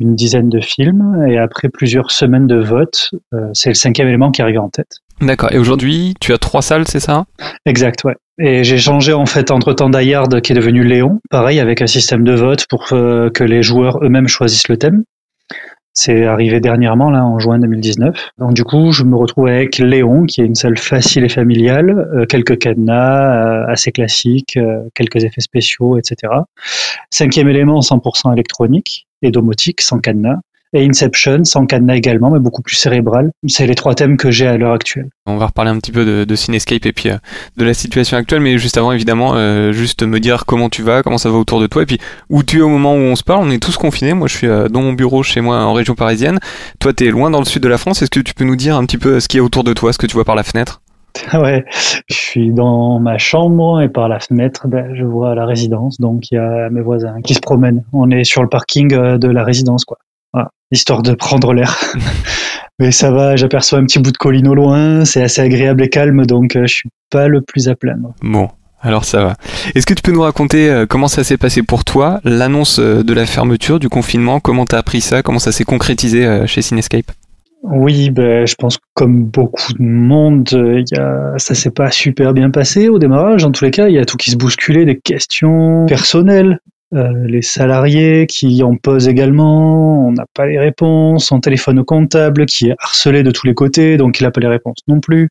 une dizaine de films. Et après plusieurs semaines de vote, euh, c'est le cinquième élément qui arrivait en tête. D'accord. Et aujourd'hui, tu as trois salles, c'est ça? Exact, ouais. Et j'ai changé en fait entre temps Dayard qui est devenu Léon, pareil avec un système de vote pour euh, que les joueurs eux-mêmes choisissent le thème. C'est arrivé dernièrement là en juin 2019. Donc du coup, je me retrouve avec Léon qui est une salle facile et familiale, euh, quelques cadenas euh, assez classiques, euh, quelques effets spéciaux, etc. Cinquième élément 100% électronique et domotique sans cadenas. Et Inception sans cadenas également, mais beaucoup plus cérébral. C'est les trois thèmes que j'ai à l'heure actuelle. On va reparler un petit peu de, de Cinescape et puis euh, de la situation actuelle, mais juste avant, évidemment, euh, juste me dire comment tu vas, comment ça va autour de toi, et puis où tu es au moment où on se parle. On est tous confinés. Moi, je suis euh, dans mon bureau chez moi en région parisienne. Toi, tu es loin dans le sud de la France. Est-ce que tu peux nous dire un petit peu ce qu'il y a autour de toi, ce que tu vois par la fenêtre? Ouais, je suis dans ma chambre et par la fenêtre, ben, je vois la résidence. Donc il y a mes voisins qui se promènent. On est sur le parking euh, de la résidence, quoi. Histoire de prendre l'air. Mais ça va, j'aperçois un petit bout de colline au loin. C'est assez agréable et calme, donc euh, je suis pas le plus à plaindre. Bon. Alors ça va. Est-ce que tu peux nous raconter euh, comment ça s'est passé pour toi, l'annonce euh, de la fermeture, du confinement, comment t'as appris ça, comment ça s'est concrétisé chez Cinescape? Oui, ben, je pense que comme beaucoup de monde, y a, ça s'est pas super bien passé au démarrage. En tous les cas, il y a tout qui se bousculait, des questions personnelles. Euh, les salariés qui en posent également, on n'a pas les réponses, on téléphone au comptable qui est harcelé de tous les côtés, donc il n'a pas les réponses non plus.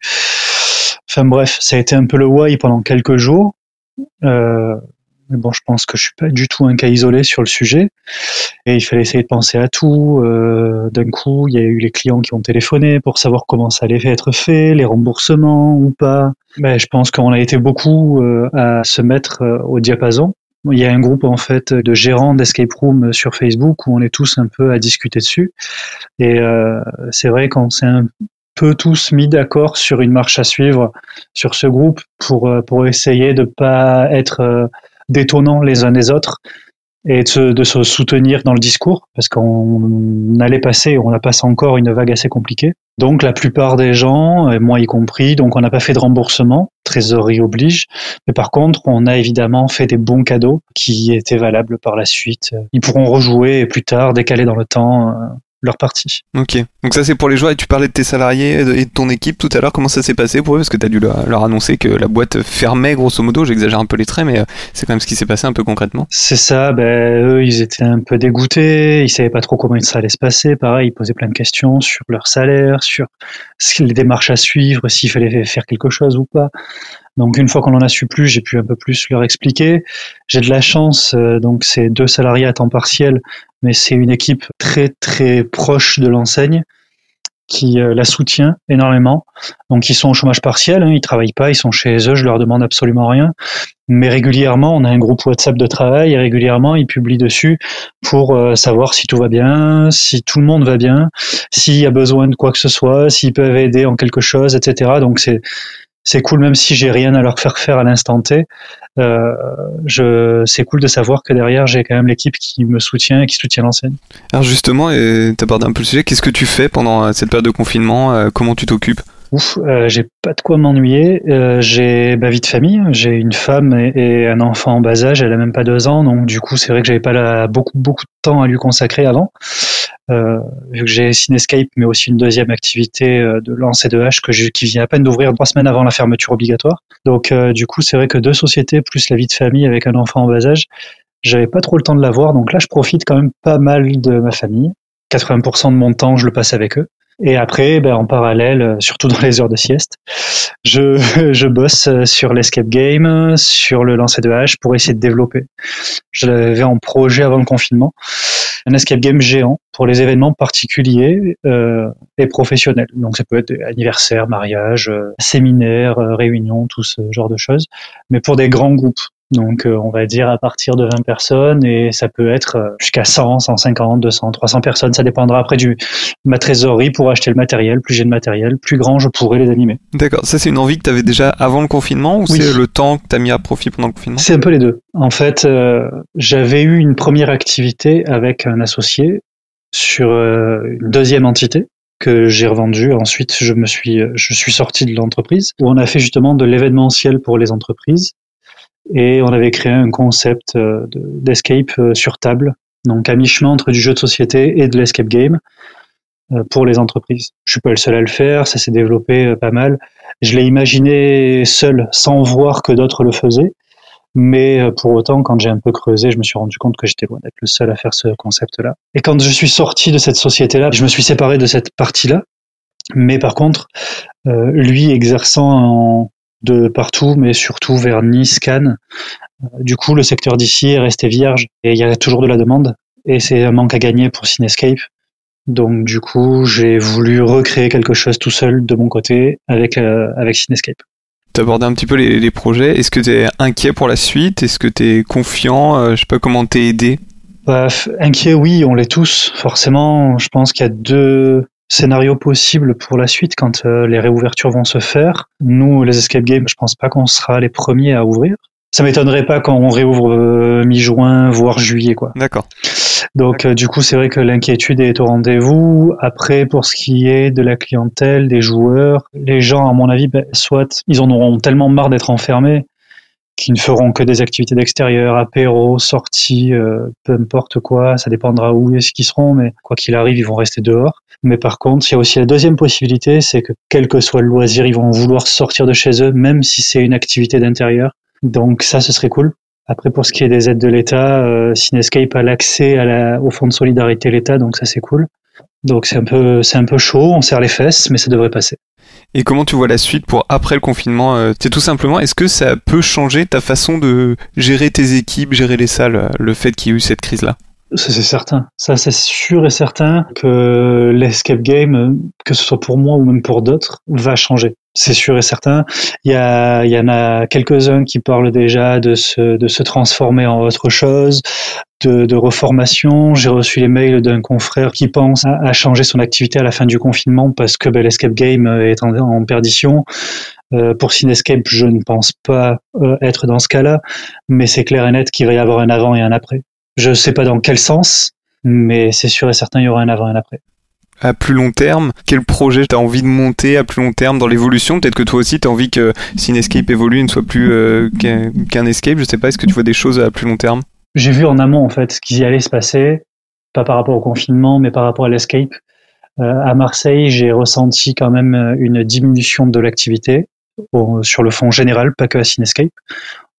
Enfin bref, ça a été un peu le why pendant quelques jours. Euh, mais bon, je pense que je suis pas du tout un cas isolé sur le sujet. Et il fallait essayer de penser à tout. Euh, D'un coup, il y a eu les clients qui ont téléphoné pour savoir comment ça allait être fait, les remboursements ou pas. Mais je pense qu'on a été beaucoup à se mettre au diapason. Il y a un groupe en fait de gérants d'escape room sur Facebook où on est tous un peu à discuter dessus. Et euh, c'est vrai qu'on s'est un peu tous mis d'accord sur une marche à suivre sur ce groupe pour euh, pour essayer de pas être euh, détonnant les uns les autres et de se, de se soutenir dans le discours parce qu'on allait passer, on a passé encore une vague assez compliquée. Donc la plupart des gens, moi y compris, donc on n'a pas fait de remboursement, trésorerie oblige, mais par contre on a évidemment fait des bons cadeaux qui étaient valables par la suite. Ils pourront rejouer plus tard, décaler dans le temps euh, leur partie. Ok, donc ça c'est pour les joueurs. Et tu parlais de tes salariés et de ton équipe tout à l'heure, comment ça s'est passé pour eux? Parce que tu as dû leur, annoncer que la boîte fermait grosso modo, j'exagère un peu les traits, mais euh, c'est quand même ce qui s'est passé un peu concrètement. C'est ça, ben, eux ils étaient un peu dégoûtés, ils savaient pas trop comment ça allait se passer, pareil, ils posaient plein de questions sur leur salaire, sur les démarches à suivre, s'il fallait faire quelque chose ou pas. Donc une fois qu'on en a su plus, j'ai pu un peu plus leur expliquer. J'ai de la chance, euh, donc c'est deux salariés à temps partiel, mais c'est une équipe très très proche de l'enseigne qui euh, la soutient énormément. Donc ils sont au chômage partiel, hein, ils travaillent pas, ils sont chez eux, je leur demande absolument rien. Mais régulièrement, on a un groupe WhatsApp de travail et régulièrement ils publient dessus pour euh, savoir si tout va bien, si tout le monde va bien, s'il y a besoin de quoi que ce soit, s'ils peuvent aider en quelque chose, etc. Donc c'est c'est cool même si j'ai rien à leur faire faire à l'instant T. Euh, je, c'est cool de savoir que derrière j'ai quand même l'équipe qui me soutient et qui soutient l'enseigne. Alors justement, tu abordes un peu le sujet, qu'est-ce que tu fais pendant euh, cette période de confinement euh, Comment tu t'occupes? Ouf, euh, j'ai pas de quoi m'ennuyer. Euh, j'ai ma vie de famille. J'ai une femme et, et, un enfant en bas âge. Elle a même pas deux ans, donc du coup c'est vrai que j'avais pas la, beaucoup beaucoup de temps à lui consacrer avant. Euh, vu que j'ai Cinescape, mais aussi une deuxième activité euh, de lancer de hache que je, qui vient à peine d'ouvrir trois semaines avant la fermeture obligatoire. Donc euh, du coup c'est vrai que deux sociétés plus la vie de famille avec un enfant en bas âge, j'avais pas trop le temps de la voir. Donc là je profite quand même pas mal de ma famille. 80% de mon temps je le passe avec eux. Et après, ben, en parallèle, surtout dans les heures de sieste, je, je bosse sur l'escape game, sur le lancer de hache pour essayer de développer. Je l'avais en projet avant le confinement, un escape game géant pour les événements particuliers euh, et professionnels. Donc ça peut être anniversaire, mariage, euh, séminaire, euh, réunion, tout ce genre de choses, mais pour des grands groupes. Donc, euh, on va dire à partir de 20 personnes et ça peut être euh, jusqu'à 100, 150, 200, 300 personnes. Ça dépendra après du ma trésorerie pour acheter le matériel. Plus j'ai de matériel, plus grand je pourrais les animer. D'accord. Ça, c'est une envie que tu avais déjà avant le confinement ou oui. c'est le temps que tu as mis à profit pendant le confinement? C'est un peu les deux. En fait, euh, j'avais eu une première activité avec un associé sur euh, une deuxième entité que j'ai revendu. Ensuite, je me suis, je suis sorti de l'entreprise où on a fait justement de l'événementiel pour les entreprises et on avait créé un concept d'escape sur table, donc à mi-chemin entre du jeu de société et de l'escape game pour les entreprises. Je suis pas le seul à le faire, ça s'est développé pas mal. Je l'ai imaginé seul, sans voir que d'autres le faisaient, mais pour autant, quand j'ai un peu creusé, je me suis rendu compte que j'étais loin d'être le seul à faire ce concept-là. Et quand je suis sorti de cette société-là, je me suis séparé de cette partie-là, mais par contre, euh, lui exerçant en, de partout, mais surtout vers Nice, Cannes. Du coup, le secteur d'ici est resté vierge et il y a toujours de la demande et c'est un manque à gagner pour Cinescape. Donc du coup, j'ai voulu recréer quelque chose tout seul de mon côté avec euh, avec Cinescape. Tu abordé un petit peu les, les projets. Est-ce que tu es inquiet pour la suite? Est-ce que tu es confiant? Euh, Je sais pas comment t'es aidé. Bah, inquiet, oui, on l'est tous. Forcément, je pense qu'il y a deux scénario possible pour la suite quand euh, les réouvertures vont se faire. Nous, les escape games, je pense pas qu'on sera les premiers à ouvrir. Ça m'étonnerait pas quand on réouvre euh, mi-juin, voire juillet, quoi. D'accord. Donc, euh, du coup, c'est vrai que l'inquiétude est au rendez-vous. Après, pour ce qui est de la clientèle, des joueurs, les gens, à mon avis, ben, soit ils en auront tellement marre d'être enfermés qui ne feront que des activités d'extérieur, apéro, sorties, euh, peu importe quoi, ça dépendra où est-ce qu'ils seront, mais quoi qu'il arrive, ils vont rester dehors. Mais par contre, il y a aussi la deuxième possibilité, c'est que quel que soit le loisir, ils vont vouloir sortir de chez eux, même si c'est une activité d'intérieur. Donc ça, ce serait cool. Après, pour ce qui est des aides de l'État, euh, Cinescape a l'accès au fonds de solidarité l'État, donc ça c'est cool. Donc c'est un peu, c'est un peu chaud, on serre les fesses, mais ça devrait passer. Et comment tu vois la suite pour après le confinement euh, C'est tout simplement, est-ce que ça peut changer ta façon de gérer tes équipes, gérer les salles, euh, le fait qu'il y ait eu cette crise-là? Ça c'est certain. Ça c'est sûr et certain que l'escape game, euh, que ce soit pour moi ou même pour d'autres, va changer c'est sûr et certain. Il y, a, il y en a quelques-uns qui parlent déjà de se, de se transformer en autre chose, de, de reformation. J'ai reçu les mails d'un confrère qui pense à, changer son activité à la fin du confinement parce que ben, l'escape game est en, perdition. Euh, pour Cinescape, je ne pense pas euh, être dans ce cas-là, mais c'est clair et net qu'il va y avoir un avant et un après. Je ne sais pas dans quel sens, mais c'est sûr et certain il y aura un avant et un après à plus long terme? Quel projet tu as envie de monter à plus long terme dans l'évolution? Peut-être que toi aussi tu as envie que si une escape évolue, ne soit plus euh, qu'un escape. Je sais pas, est-ce que tu vois des choses à plus long terme? J'ai vu en amont en fait ce qui allait se passer, pas par rapport au confinement, mais par rapport à l'escape. Euh, à Marseille, j'ai ressenti quand même une diminution de l'activité sur le fond général, pas que à Cinescape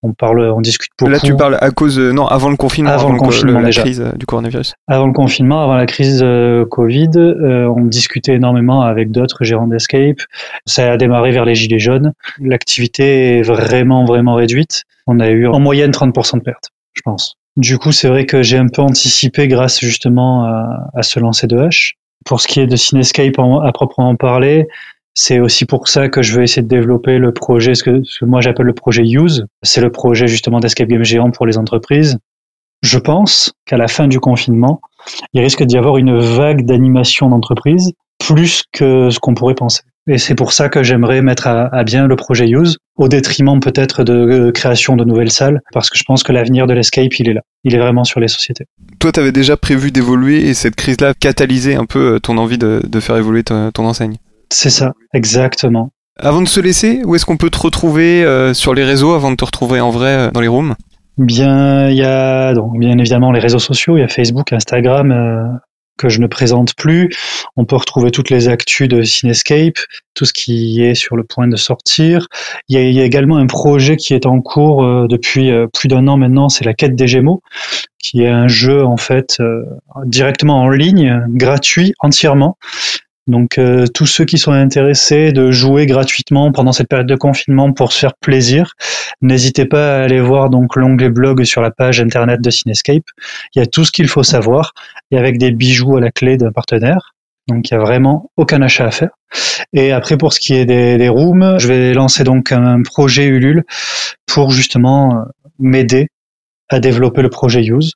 on parle, on discute beaucoup. Là, tu parles à cause, non, avant le confinement, avant, le confinement, la crise euh, du coronavirus. Avant le confinement, avant la crise euh, Covid, euh, on discutait énormément avec d'autres gérants d'Escape. Ça a démarré vers les gilets jaunes. L'activité est vraiment, vraiment réduite. On a eu en moyenne 30% de pertes, je pense. Du coup, c'est vrai que j'ai un peu anticipé grâce justement à, à ce lancer de hache. Pour ce qui est de Cinescape à proprement parler, c'est aussi pour ça que je veux essayer de développer le projet, ce que, moi j'appelle le projet Use. C'est le projet justement d'escape game géant pour les entreprises. Je pense qu'à la fin du confinement, il risque d'y avoir une vague d'animation d'entreprise plus que ce qu'on pourrait penser. Et c'est pour ça que j'aimerais mettre à, bien le projet Use, au détriment peut-être de euh, création de nouvelles salles, parce que je pense que l'avenir de l'escape, il est là. Il est vraiment sur les sociétés. Toi, tu avais déjà prévu d'évoluer et cette crise-là catalysé un peu euh, ton envie de, faire évoluer ton enseigne c'est ça, exactement. Avant de se laisser, où est-ce qu'on peut te retrouver euh, sur les réseaux avant de te retrouver en vrai euh, dans les rooms? Bien, il y a donc bien évidemment les réseaux sociaux, il y a Facebook, Instagram euh, que je ne présente plus. On peut retrouver toutes les actus de Cinescape, tout ce qui est sur le point de sortir. Il y a, il y a également un projet qui est en cours depuis plus d'un an maintenant, c'est la quête des Gémeaux, qui est un jeu en fait directement en ligne, gratuit entièrement donc euh, tous ceux qui sont intéressés de jouer gratuitement pendant cette période de confinement pour se faire plaisir, n'hésitez pas à aller voir donc l'onglet blog sur la page internet de Cinescape. Il y a tout ce qu'il faut savoir et avec des bijoux à la clé d'un partenaire. Donc il y a vraiment aucun achat à faire. Et après pour ce qui est des, des rooms, je vais lancer donc un projet Ulule pour justement m'aider à développer le projet Use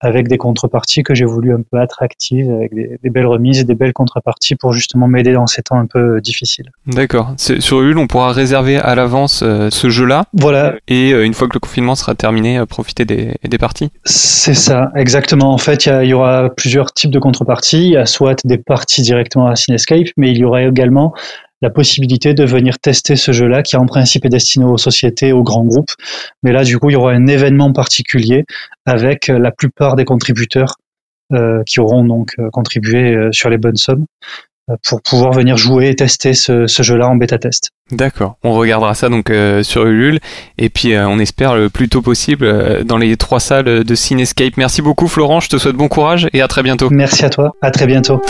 avec des contreparties que j'ai voulu un peu attractives, avec des, belles remises et des belles contreparties pour justement m'aider dans ces temps un peu difficiles. D'accord. Sur Ulule, on pourra réserver à l'avance euh, ce jeu-là. Voilà. Et euh, une fois que le confinement sera terminé, euh, profiter des, des parties. C'est ça, exactement. En fait, il y, aura plusieurs types de contreparties. Il y a soit des parties directement à Cinescape, mais il y aura également la possibilité de venir tester ce jeu-là, qui en principe est destiné aux sociétés, aux grands groupes. Mais là, du coup, il y aura un événement particulier avec euh, la plupart des contributeurs euh, qui auront donc euh, contribué sur les bonnes sommes pour pouvoir venir jouer et tester ce, jeu-là en bêta test. D'accord, on regardera ça donc sur Ulule et puis on espère le plus tôt possible dans les trois salles de Cinescape. Merci beaucoup Florent, je te souhaite bon courage et à très bientôt. Merci à toi, à très bientôt.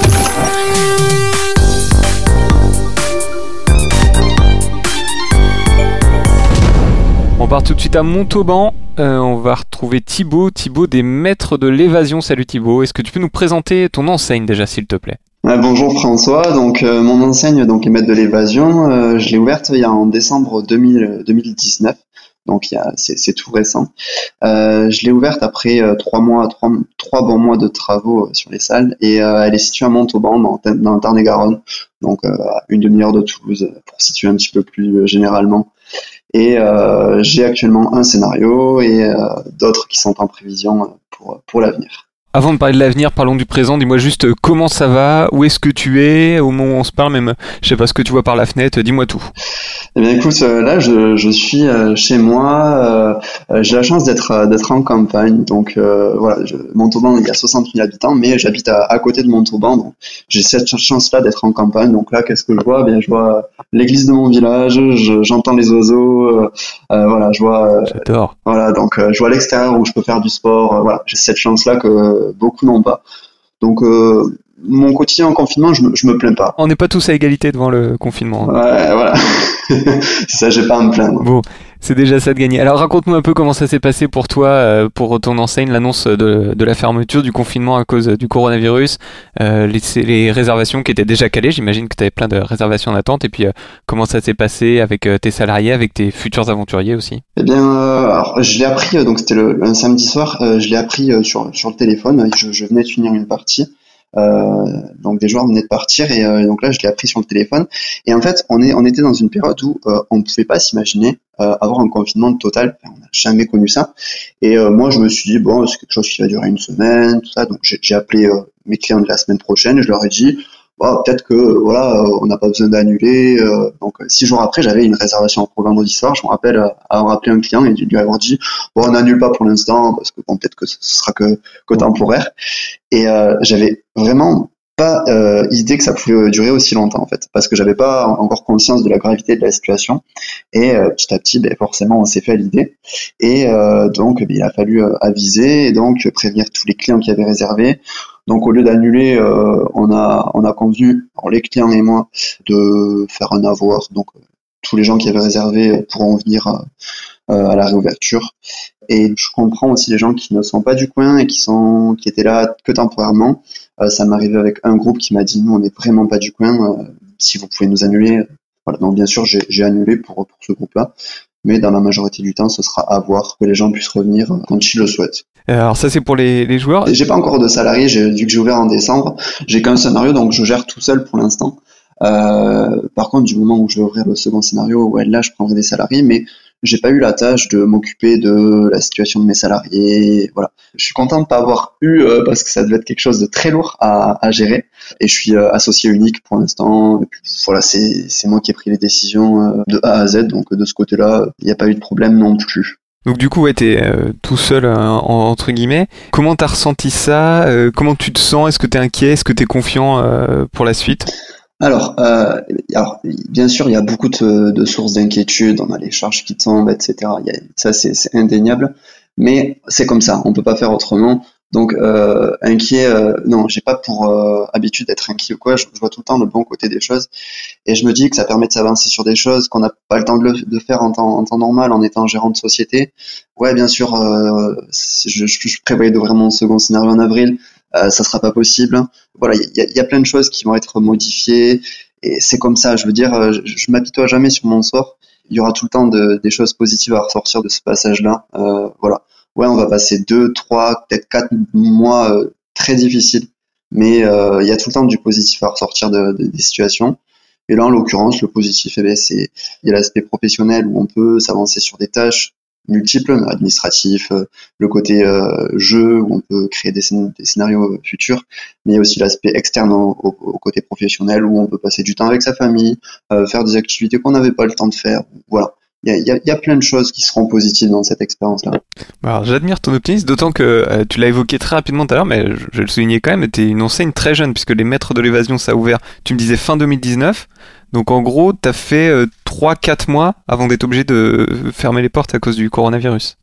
On part tout de suite à Montauban. Euh, on va retrouver Thibaut. Thibaut des maîtres de l'évasion. Salut Thibaut. Est-ce que tu peux nous présenter ton enseigne déjà, s'il te plaît? Bonjour François. Donc euh, mon enseigne donc est maître de l'évasion. Euh, je l'ai ouverte il y a en décembre 2019. Donc c'est tout récent. je l'ai ouverte après trois mois, trois, trois, bons mois de travaux sur les salles et elle est située à Montauban dans, dans le Tarn-et-Garonne, donc à une demi-heure de Toulouse pour situer un petit peu plus généralement. Et euh, j'ai actuellement un scénario et euh, d'autres qui sont en prévision pour, pour l'avenir. Avant de parler de l'avenir, parlons du présent. Dis-moi juste euh, comment ça va, où est-ce que tu es? Au moment où on se parle, même je sais pas ce que tu vois par la fenêtre. Dis-moi tout. Eh bien, écoute, euh, là, je, je suis euh, chez moi. j'ai la chance d'être d'être en campagne, donc voilà. Je, Montauban, il y a 60 000 habitants, mais j'habite à, à côté de Montauban, donc j'ai cette chance-là d'être en campagne. Donc là, qu'est-ce que je vois? Eh Bien, je vois l'église de mon village, je- j'entends les oiseaux, euh, voilà, je vois, J'adore. voilà, donc je vois l'extérieur où je peux faire du sport. voilà, j'ai cette chance-là que beaucoup n'ont pas. Donc euh, mon quotidien en confinement, je me, je me plains pas. On n'est pas tous à égalité devant le confinement. hein. Ouais, voilà. ça, j'ai pas à me plaindre. Bon, c'est déjà ça de gagner. Alors raconte-nous un peu comment ça s'est passé pour toi, euh, pour ton enseigne, l'annonce de, de la fermeture, du confinement à cause du coronavirus, euh, les, les réservations qui étaient déjà calées, j'imagine que tu avais plein de réservations en attente, et puis euh, comment ça s'est passé avec euh, tes salariés, avec tes futurs aventuriers aussi? Eh bien, euh, alors, je l'ai appris, donc c'était le, un samedi soir, euh, je l'ai appris euh, sur, sur le téléphone, je, je venais de finir une partie, donc des joueurs venaient de partir, et euh, donc là je l'ai appris sur le téléphone, et en fait on, est, on était dans une période où euh, on ne pouvait pas s'imaginer euh, avoir un confinement total, on n'a jamais connu ça, et euh, moi je me suis dit, bon, c'est quelque chose qui va durer une semaine, tout ça, donc j'ai appelé euh, mes clients de la semaine prochaine, et je leur ai dit, Bon, peut-être que voilà, euh, on n'a pas besoin d'annuler. euh, donc euh, six jours après, j'avais une réservation pour vendredi soir. Je me rappelle avoir appelé un client et lui avoir dit bon, on n'annule pas pour l'instant parce que bon, peut-être que ce sera que, que temporaire. Et euh, j'avais vraiment pas euh, idée que ça pouvait durer aussi longtemps en fait, parce que j'avais pas encore conscience de la gravité de la situation. Et euh, petit à petit, ben, forcément, on s'est fait à l'idée. Et euh, donc, ben, il a fallu aviser et donc prévenir tous les clients qui avaient réservé. Donc au lieu d'annuler, euh, on a on convenu, les clients et moi, de faire un avoir. Donc euh, tous les gens qui avaient réservé pourront venir euh, euh, à la réouverture. Et je comprends aussi les gens qui ne sont pas du coin et qui étaient là que temporairement. Euh, ça arrivé avec un groupe qui m'a dit nous on n'est vraiment pas du coin. euh, si vous pouvez nous annuler. Voilà. Donc bien sûr j'ai annulé pour ce groupe-là. Mais dans la majorité du temps, ce sera à voir que les gens puissent revenir quand ils le souhaitent. Euh, Alors ça c'est pour les, les joueurs. J'ai pas encore de salariés, j'ai, vu que j'ai ouvert en décembre, j'ai qu'un scénario, donc je gère tout seul pour l'instant. Euh, par contre, du moment où je vais ouvrir le second scénario, ouais, là, je prendrai des salariés, mais j'ai pas eu la tâche de m'occuper de la situation de mes salariés. Voilà, je suis content de pas avoir eu euh, parce que ça devait être quelque chose de très lourd à, à gérer. Et je suis euh, associé unique pour l'instant. Voilà, c'est c'est moi qui ai pris les décisions euh, de A à Z, donc de ce côté-là, il n'y a pas eu de problème non plus. Donc du coup, ouais, t'es euh, tout seul euh, en- entre guillemets. Comment t'as ressenti ça Euh, Comment tu te sens? Est-ce que t'es inquiet? Est-ce que t'es confiant pour la suite? Alors, bien sûr, il y a beaucoup de, sources d'inquiétude. On a les charges qui tombent, etc. Ça, c'est c'est indéniable. Mais c'est comme ça. On peut pas faire autrement. Donc, euh, inquiet, euh, non, j'ai pas pour euh, habitude d'être inquiet ou quoi. Je, vois tout le temps le bon côté des choses. Et je me dis que ça permet de s'avancer sur des choses qu'on n'a pas le temps de, le- de faire en temps, en temps normal en étant gérant de société. Ouais, bien sûr, euh, je, je, prévoyais d'ouvrir mon second scénario en avril. Euh, ça sera pas possible. Voilà, il y y a plein de choses qui vont être modifiées. Et c'est comme ça, je veux dire, euh, je, je jamais sur mon sort. Il y aura tout le temps de- des choses positives à ressortir de ce passage-là. Voilà. Ouais, on va passer deux, trois, peut-être quatre mois euh, très difficiles, mais euh, il y a tout le temps du positif à ressortir de, de- des situations. Et là, en l'occurrence, le positif, eh ben, c'est il y a l'aspect professionnel où on peut s'avancer sur des tâches multiples, administratifs, euh, le côté jeu où on peut créer des, scén- des scénarios futurs, mais il y a aussi l'aspect externe au côté professionnel où on peut passer du temps avec sa famille, euh, faire des activités qu'on n'avait pas le temps de faire. Voilà. Il y a, y y plein de choses qui seront positives dans cette expérience-là. Alors j'admire ton optimisme, d'autant que euh, tu l'as évoqué très rapidement tout à l'heure, mais je, je vais le souligner quand même, tu es une enseigne très jeune, puisque les maîtres de l'évasion, ça a ouvert, tu me disais fin 2019, donc en gros, tu as fait euh, 3-4 mois avant d'être obligé de fermer les portes à cause du coronavirus.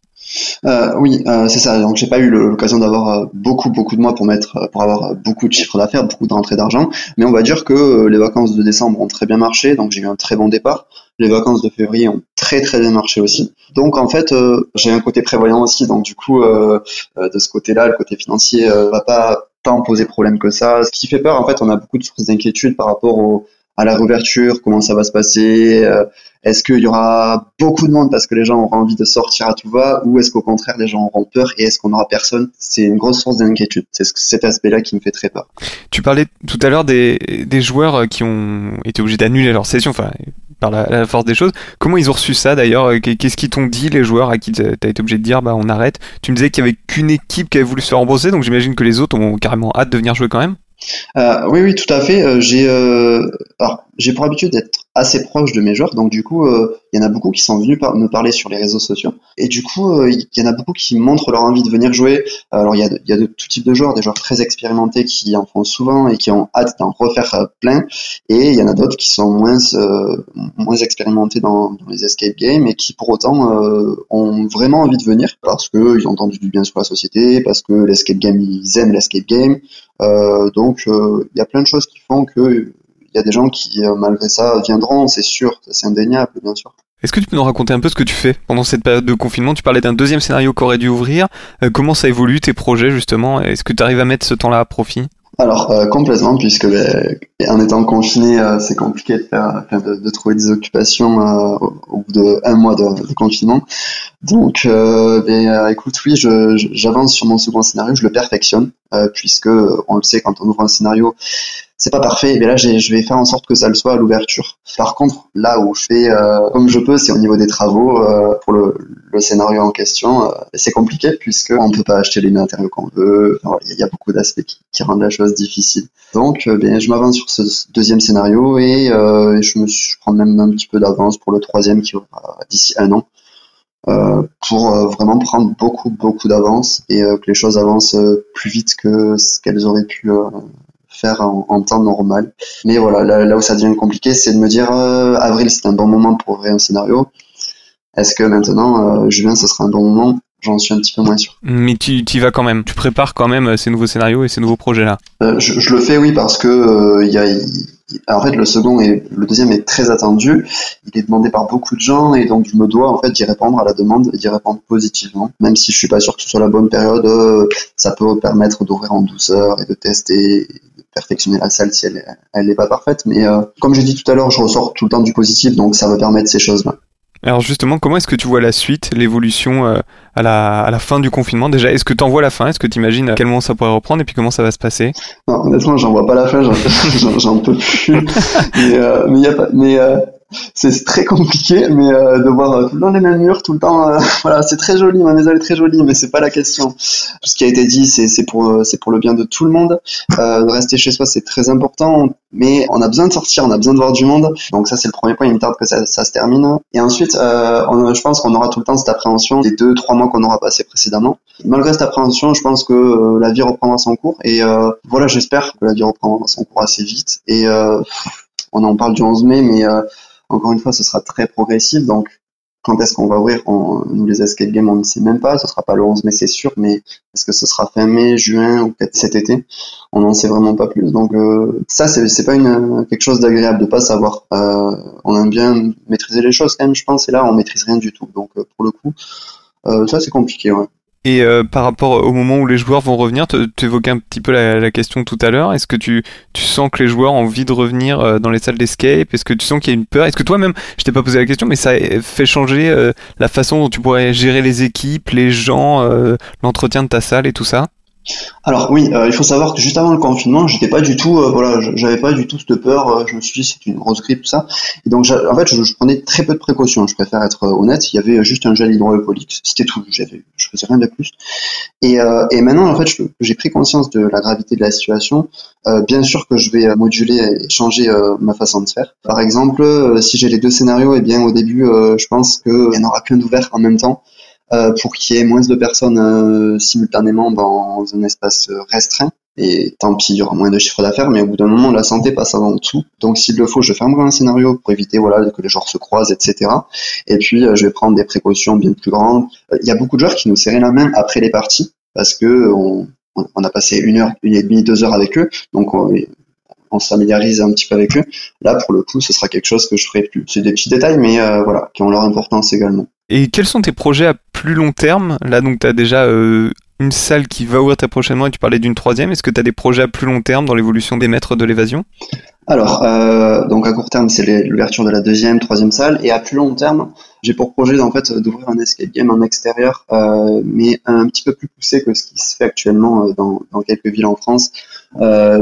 Euh, oui, euh, c'est ça. Donc j'ai pas eu l'occasion d'avoir euh, beaucoup beaucoup de mois pour mettre euh, pour avoir euh, beaucoup de chiffres d'affaires, beaucoup de rentrées d'argent. Mais on va dire que euh, les vacances de décembre ont très bien marché, donc j'ai eu un très bon départ. Les vacances de février ont très très bien marché aussi. Donc en fait, euh, j'ai un côté prévoyant aussi. Donc du coup, euh, euh, de ce côté-là, le côté financier euh, va pas tant poser problème que ça. Ce qui fait peur, en fait, on a beaucoup de sources d'inquiétude par rapport au, à la réouverture, comment ça va se passer. euh, est-ce qu'il y aura beaucoup de monde parce que les gens auront envie de sortir à tout va, ou est-ce qu'au contraire les gens auront peur et est-ce qu'on aura personne? C'est une grosse source d'inquiétude. C'est ce- cet aspect-là qui me fait très peur. Tu parlais tout à l'heure des, des joueurs qui ont été obligés d'annuler leur session, enfin, la, force des choses. Comment ils ont reçu ça d'ailleurs? Qu'est-ce qu'ils t'ont dit, les joueurs à qui tu as été obligé de dire, bah on arrête? Tu me disais qu'il y avait qu'une équipe qui avait voulu se faire rembourser, donc j'imagine que les autres ont carrément hâte de venir jouer quand même? Euh, oui, oui, tout à fait. Euh, j'ai, euh, j'ai pour habitude d'être assez proche de mes joueurs. Donc du coup, euh, il y en a beaucoup qui sont venus me parler sur les réseaux sociaux. Et du coup, euh, il y en a beaucoup qui montrent leur envie de venir jouer. Alors il y a, de, y a de tout type de joueurs, des joueurs très expérimentés qui en font souvent et qui ont hâte d'en refaire euh, plein. Et il y en a d'autres qui sont moins moins expérimentés dans, dans, les escape games et qui pour autant ont vraiment envie de venir parce qu'ils ont entendu du bien sur la société, parce que l'escape game ils aiment l'escape game. donc il y a plein de choses qui font que il y a des gens qui, euh, malgré ça, viendront, c'est sûr, c'est indéniable, bien sûr. Est-ce que tu peux nous raconter un peu ce que tu fais pendant cette période de confinement? Tu parlais d'un deuxième scénario qu'aurait dû ouvrir. Euh, comment ça évolue tes projets justement? Est-ce que tu arrives à mettre ce temps-là à profit? Alors euh, complètement, puisque ben, en étant confiné, c'est compliqué de, faire, de, trouver des occupations au, bout de un mois de, confinement. Donc, ben, écoute, oui, j'avance sur mon second scénario, je le perfectionne, puisque on le sait, quand on ouvre un scénario, c'est pas parfait, mais là je vais faire en sorte que ça le soit à l'ouverture. Par contre, là où je fais euh, comme je peux, c'est au niveau des travaux euh, pour le, le, scénario en question. Euh, c'est compliqué puisque on peut pas acheter les matériaux qu'on veut. Il y, a beaucoup d'aspects qui, rendent la chose difficile. Donc, bien, je m'avance sur ce deuxième scénario et je me suis, je prends même un petit peu d'avance pour le troisième qui aura d'ici un an. Euh, pour vraiment prendre beaucoup beaucoup d'avance et que les choses avancent plus vite que ce qu'elles auraient pu faire en, temps normal. Mais voilà, là, où ça devient compliqué, c'est de me dire euh, avril, c'est un bon moment pour ouvrir un scénario. Est-ce que maintenant, euh, juin, ce sera un bon moment? J'en suis un petit peu moins sûr. Mais tu y vas quand même. Tu prépares quand même euh, ces nouveaux scénarios et ces nouveaux projets-là. je, je, le fais, oui, parce que il y a, en fait, le second et le deuxième est très attendu. Il est demandé par beaucoup de gens et donc je me dois en fait d'y répondre à la demande et d'y répondre positivement. Même si je suis pas sûr que ce soit la bonne période, ça peut permettre d'ouvrir en douceur et de tester perfectionner la salle si elle elle n'est pas parfaite. Mais euh, comme j'ai dit tout à l'heure, je ressors tout le temps du positif, donc ça va permettre ces choses-là. Alors justement, comment est-ce que tu vois la suite, l'évolution euh, à, la, à la fin du confinement? Déjà, est-ce que tu en vois la fin? Est-ce que tu imagines à quel moment ça pourrait reprendre et puis comment ça va se passer? Non, honnêtement, j'en vois pas la fin, j'en peux plus. mais, euh, mais, y a pas, mais euh, c'est très compliqué, mais euh, de voir euh, tout le temps les mêmes murs, tout le temps, euh, voilà, c'est très joli, ma maison est très jolie, mais c'est pas la question. Tout ce qui a été dit, c'est pour c'est pour le bien de tout le monde. de rester chez soi, c'est très important, mais on a besoin de sortir, on a besoin de voir du monde. Donc ça, c'est le premier point. Il me tarde que ça, ça se termine. Et ensuite, on, je pense qu'on aura tout le temps cette appréhension des deux, trois mois qu'on aura passé précédemment. Malgré cette appréhension, je pense que la vie reprendra son cours. Et voilà, j'espère que la vie reprendra son cours assez vite. Et on en parle du 11 mai, mais encore une fois, ce sera très progressif, donc quand est-ce qu'on va ouvrir Nous, les escape games, on ne sait même pas. Ce sera pas le 11 mai, c'est sûr, mais est-ce que ce sera fin mai, juin ou cet été? On n'en sait vraiment pas plus. Donc euh, ça, c'est pas une quelque chose d'agréable de pas savoir. Euh, on aime bien maîtriser les choses quand même, je pense. Et là, on maîtrise rien du tout. Donc euh, pour le coup, euh, ça c'est compliqué. Ouais. Et euh, par rapport au moment où les joueurs vont revenir, tu évoquais un petit peu la, question tout à l'heure. Est-ce que tu, sens que les joueurs ont envie de revenir euh, dans les salles d'escape? Est-ce que tu sens qu'il y a une peur? Est-ce que toi-même, je t'ai pas posé la question, mais ça fait changer euh, la façon dont tu pourrais gérer les équipes, les gens, l'entretien de ta salle et tout ça? Alors oui, euh, il faut savoir que juste avant le confinement, j'étais pas du tout, euh, voilà, j'avais pas du tout cette peur. Euh, je me suis dit c'est une grosse grippe tout ça. Et donc en fait, je, prenais très peu de précautions. Je préfère être honnête. Il y avait juste un gel hydroalcoolique, c'était tout. J'avais, je faisais rien de plus. Et, et maintenant en fait, j'ai pris conscience de la gravité de la situation. bien sûr que je vais moduler et changer ma façon de faire. Par exemple, si j'ai les deux scénarios, et eh bien au début, je pense qu'il y en aura qu'un d'ouvert en même temps. Euh, pour qu'il y ait moins de personnes euh, simultanément dans un espace restreint. Et tant pis, il y aura moins de chiffre d'affaires, mais au bout d'un moment, la santé passe avant tout. Donc, s'il le faut, je fermerai un scénario pour éviter voilà que les joueurs se croisent, etc. Et puis, euh, je vais prendre des précautions bien plus grandes. Il y a beaucoup de joueurs qui nous serraient la main après les parties parce que on, on a passé une heure, une et demie, deux heures avec eux. Donc, on, on se familiarise un petit peu avec eux. Là, pour le coup, ce sera quelque chose que je ferai plus. C'est des petits détails, mais voilà, qui ont leur importance également. Et quels sont tes projets à plus long terme? Là, donc, tu as déjà euh, une salle qui va ouvrir très prochainement et tu parlais d'une troisième. Est-ce que tu as des projets à plus long terme dans l'évolution des maîtres de l'évasion? Alors, euh, donc à court terme, c'est l'ouverture de la deuxième, troisième salle. Et à plus long terme, j'ai pour projet en fait d'ouvrir un escape game en extérieur, euh, mais un petit peu plus poussé que ce qui se fait actuellement dans, dans quelques villes en France,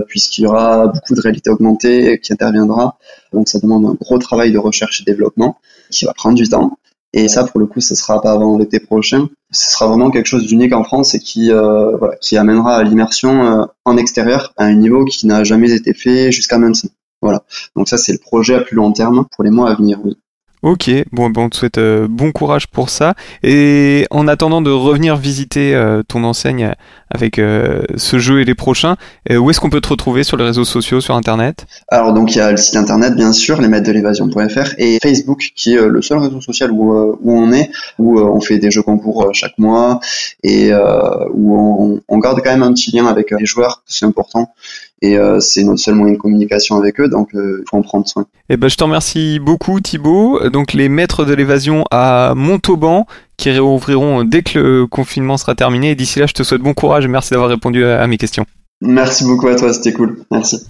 puisqu'il y aura beaucoup de réalité augmentée qui interviendra. Donc ça demande un gros travail de recherche et développement qui va prendre du temps. Et ça, pour le coup, ce sera pas avant l'été prochain. Ce sera vraiment quelque chose d'unique en France et qui, euh, voilà, qui amènera à l'immersion euh, en extérieur à un niveau qui n'a jamais été fait jusqu'à maintenant. Voilà. Donc ça, c'est le projet à plus long terme pour les mois à venir. Oui. Ok, bon, bon, on te souhaite euh, bon courage pour ça. Et en attendant de revenir visiter euh, ton enseigne avec euh, ce jeu et les prochains, où est-ce qu'on peut te retrouver sur les réseaux sociaux, sur Internet? Alors donc il y a le site internet bien sûr, les maîtres de l'évasion.fr et Facebook qui est le seul réseau social où, où on est, où on fait des jeux concours chaque mois et où on, garde quand même un petit lien avec les joueurs, c'est important et euh, c'est notre seul moyen de communication avec eux, donc euh, il faut en prendre soin. Eh ben, je te remercie beaucoup Thibaut. Donc les maîtres de l'évasion à Montauban qui réouvriront dès que le confinement sera terminé. Et d'ici là, je te souhaite bon courage et merci d'avoir répondu à mes questions. Merci beaucoup à toi, c'était cool. Merci.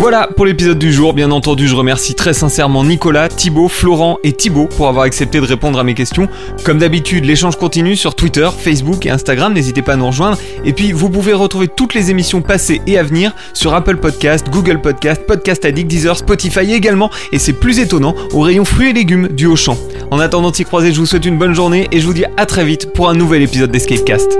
Voilà pour l'épisode du jour. Bien entendu, je remercie très sincèrement Nicolas, Thibaut, Florent et Thibaut pour avoir accepté de répondre à mes questions. Comme d'habitude, l'échange continue sur Twitter, Facebook et Instagram. N'hésitez pas à nous rejoindre. Et puis, vous pouvez retrouver toutes les émissions passées et à venir sur Apple Podcast, Google Podcast, Podcast Addict, Deezer, Spotify également. Et c'est plus étonnant au rayon fruits et légumes du Auchan. En attendant de s'y je vous souhaite une bonne journée et je vous dis à très vite pour un nouvel épisode d'Escapecast.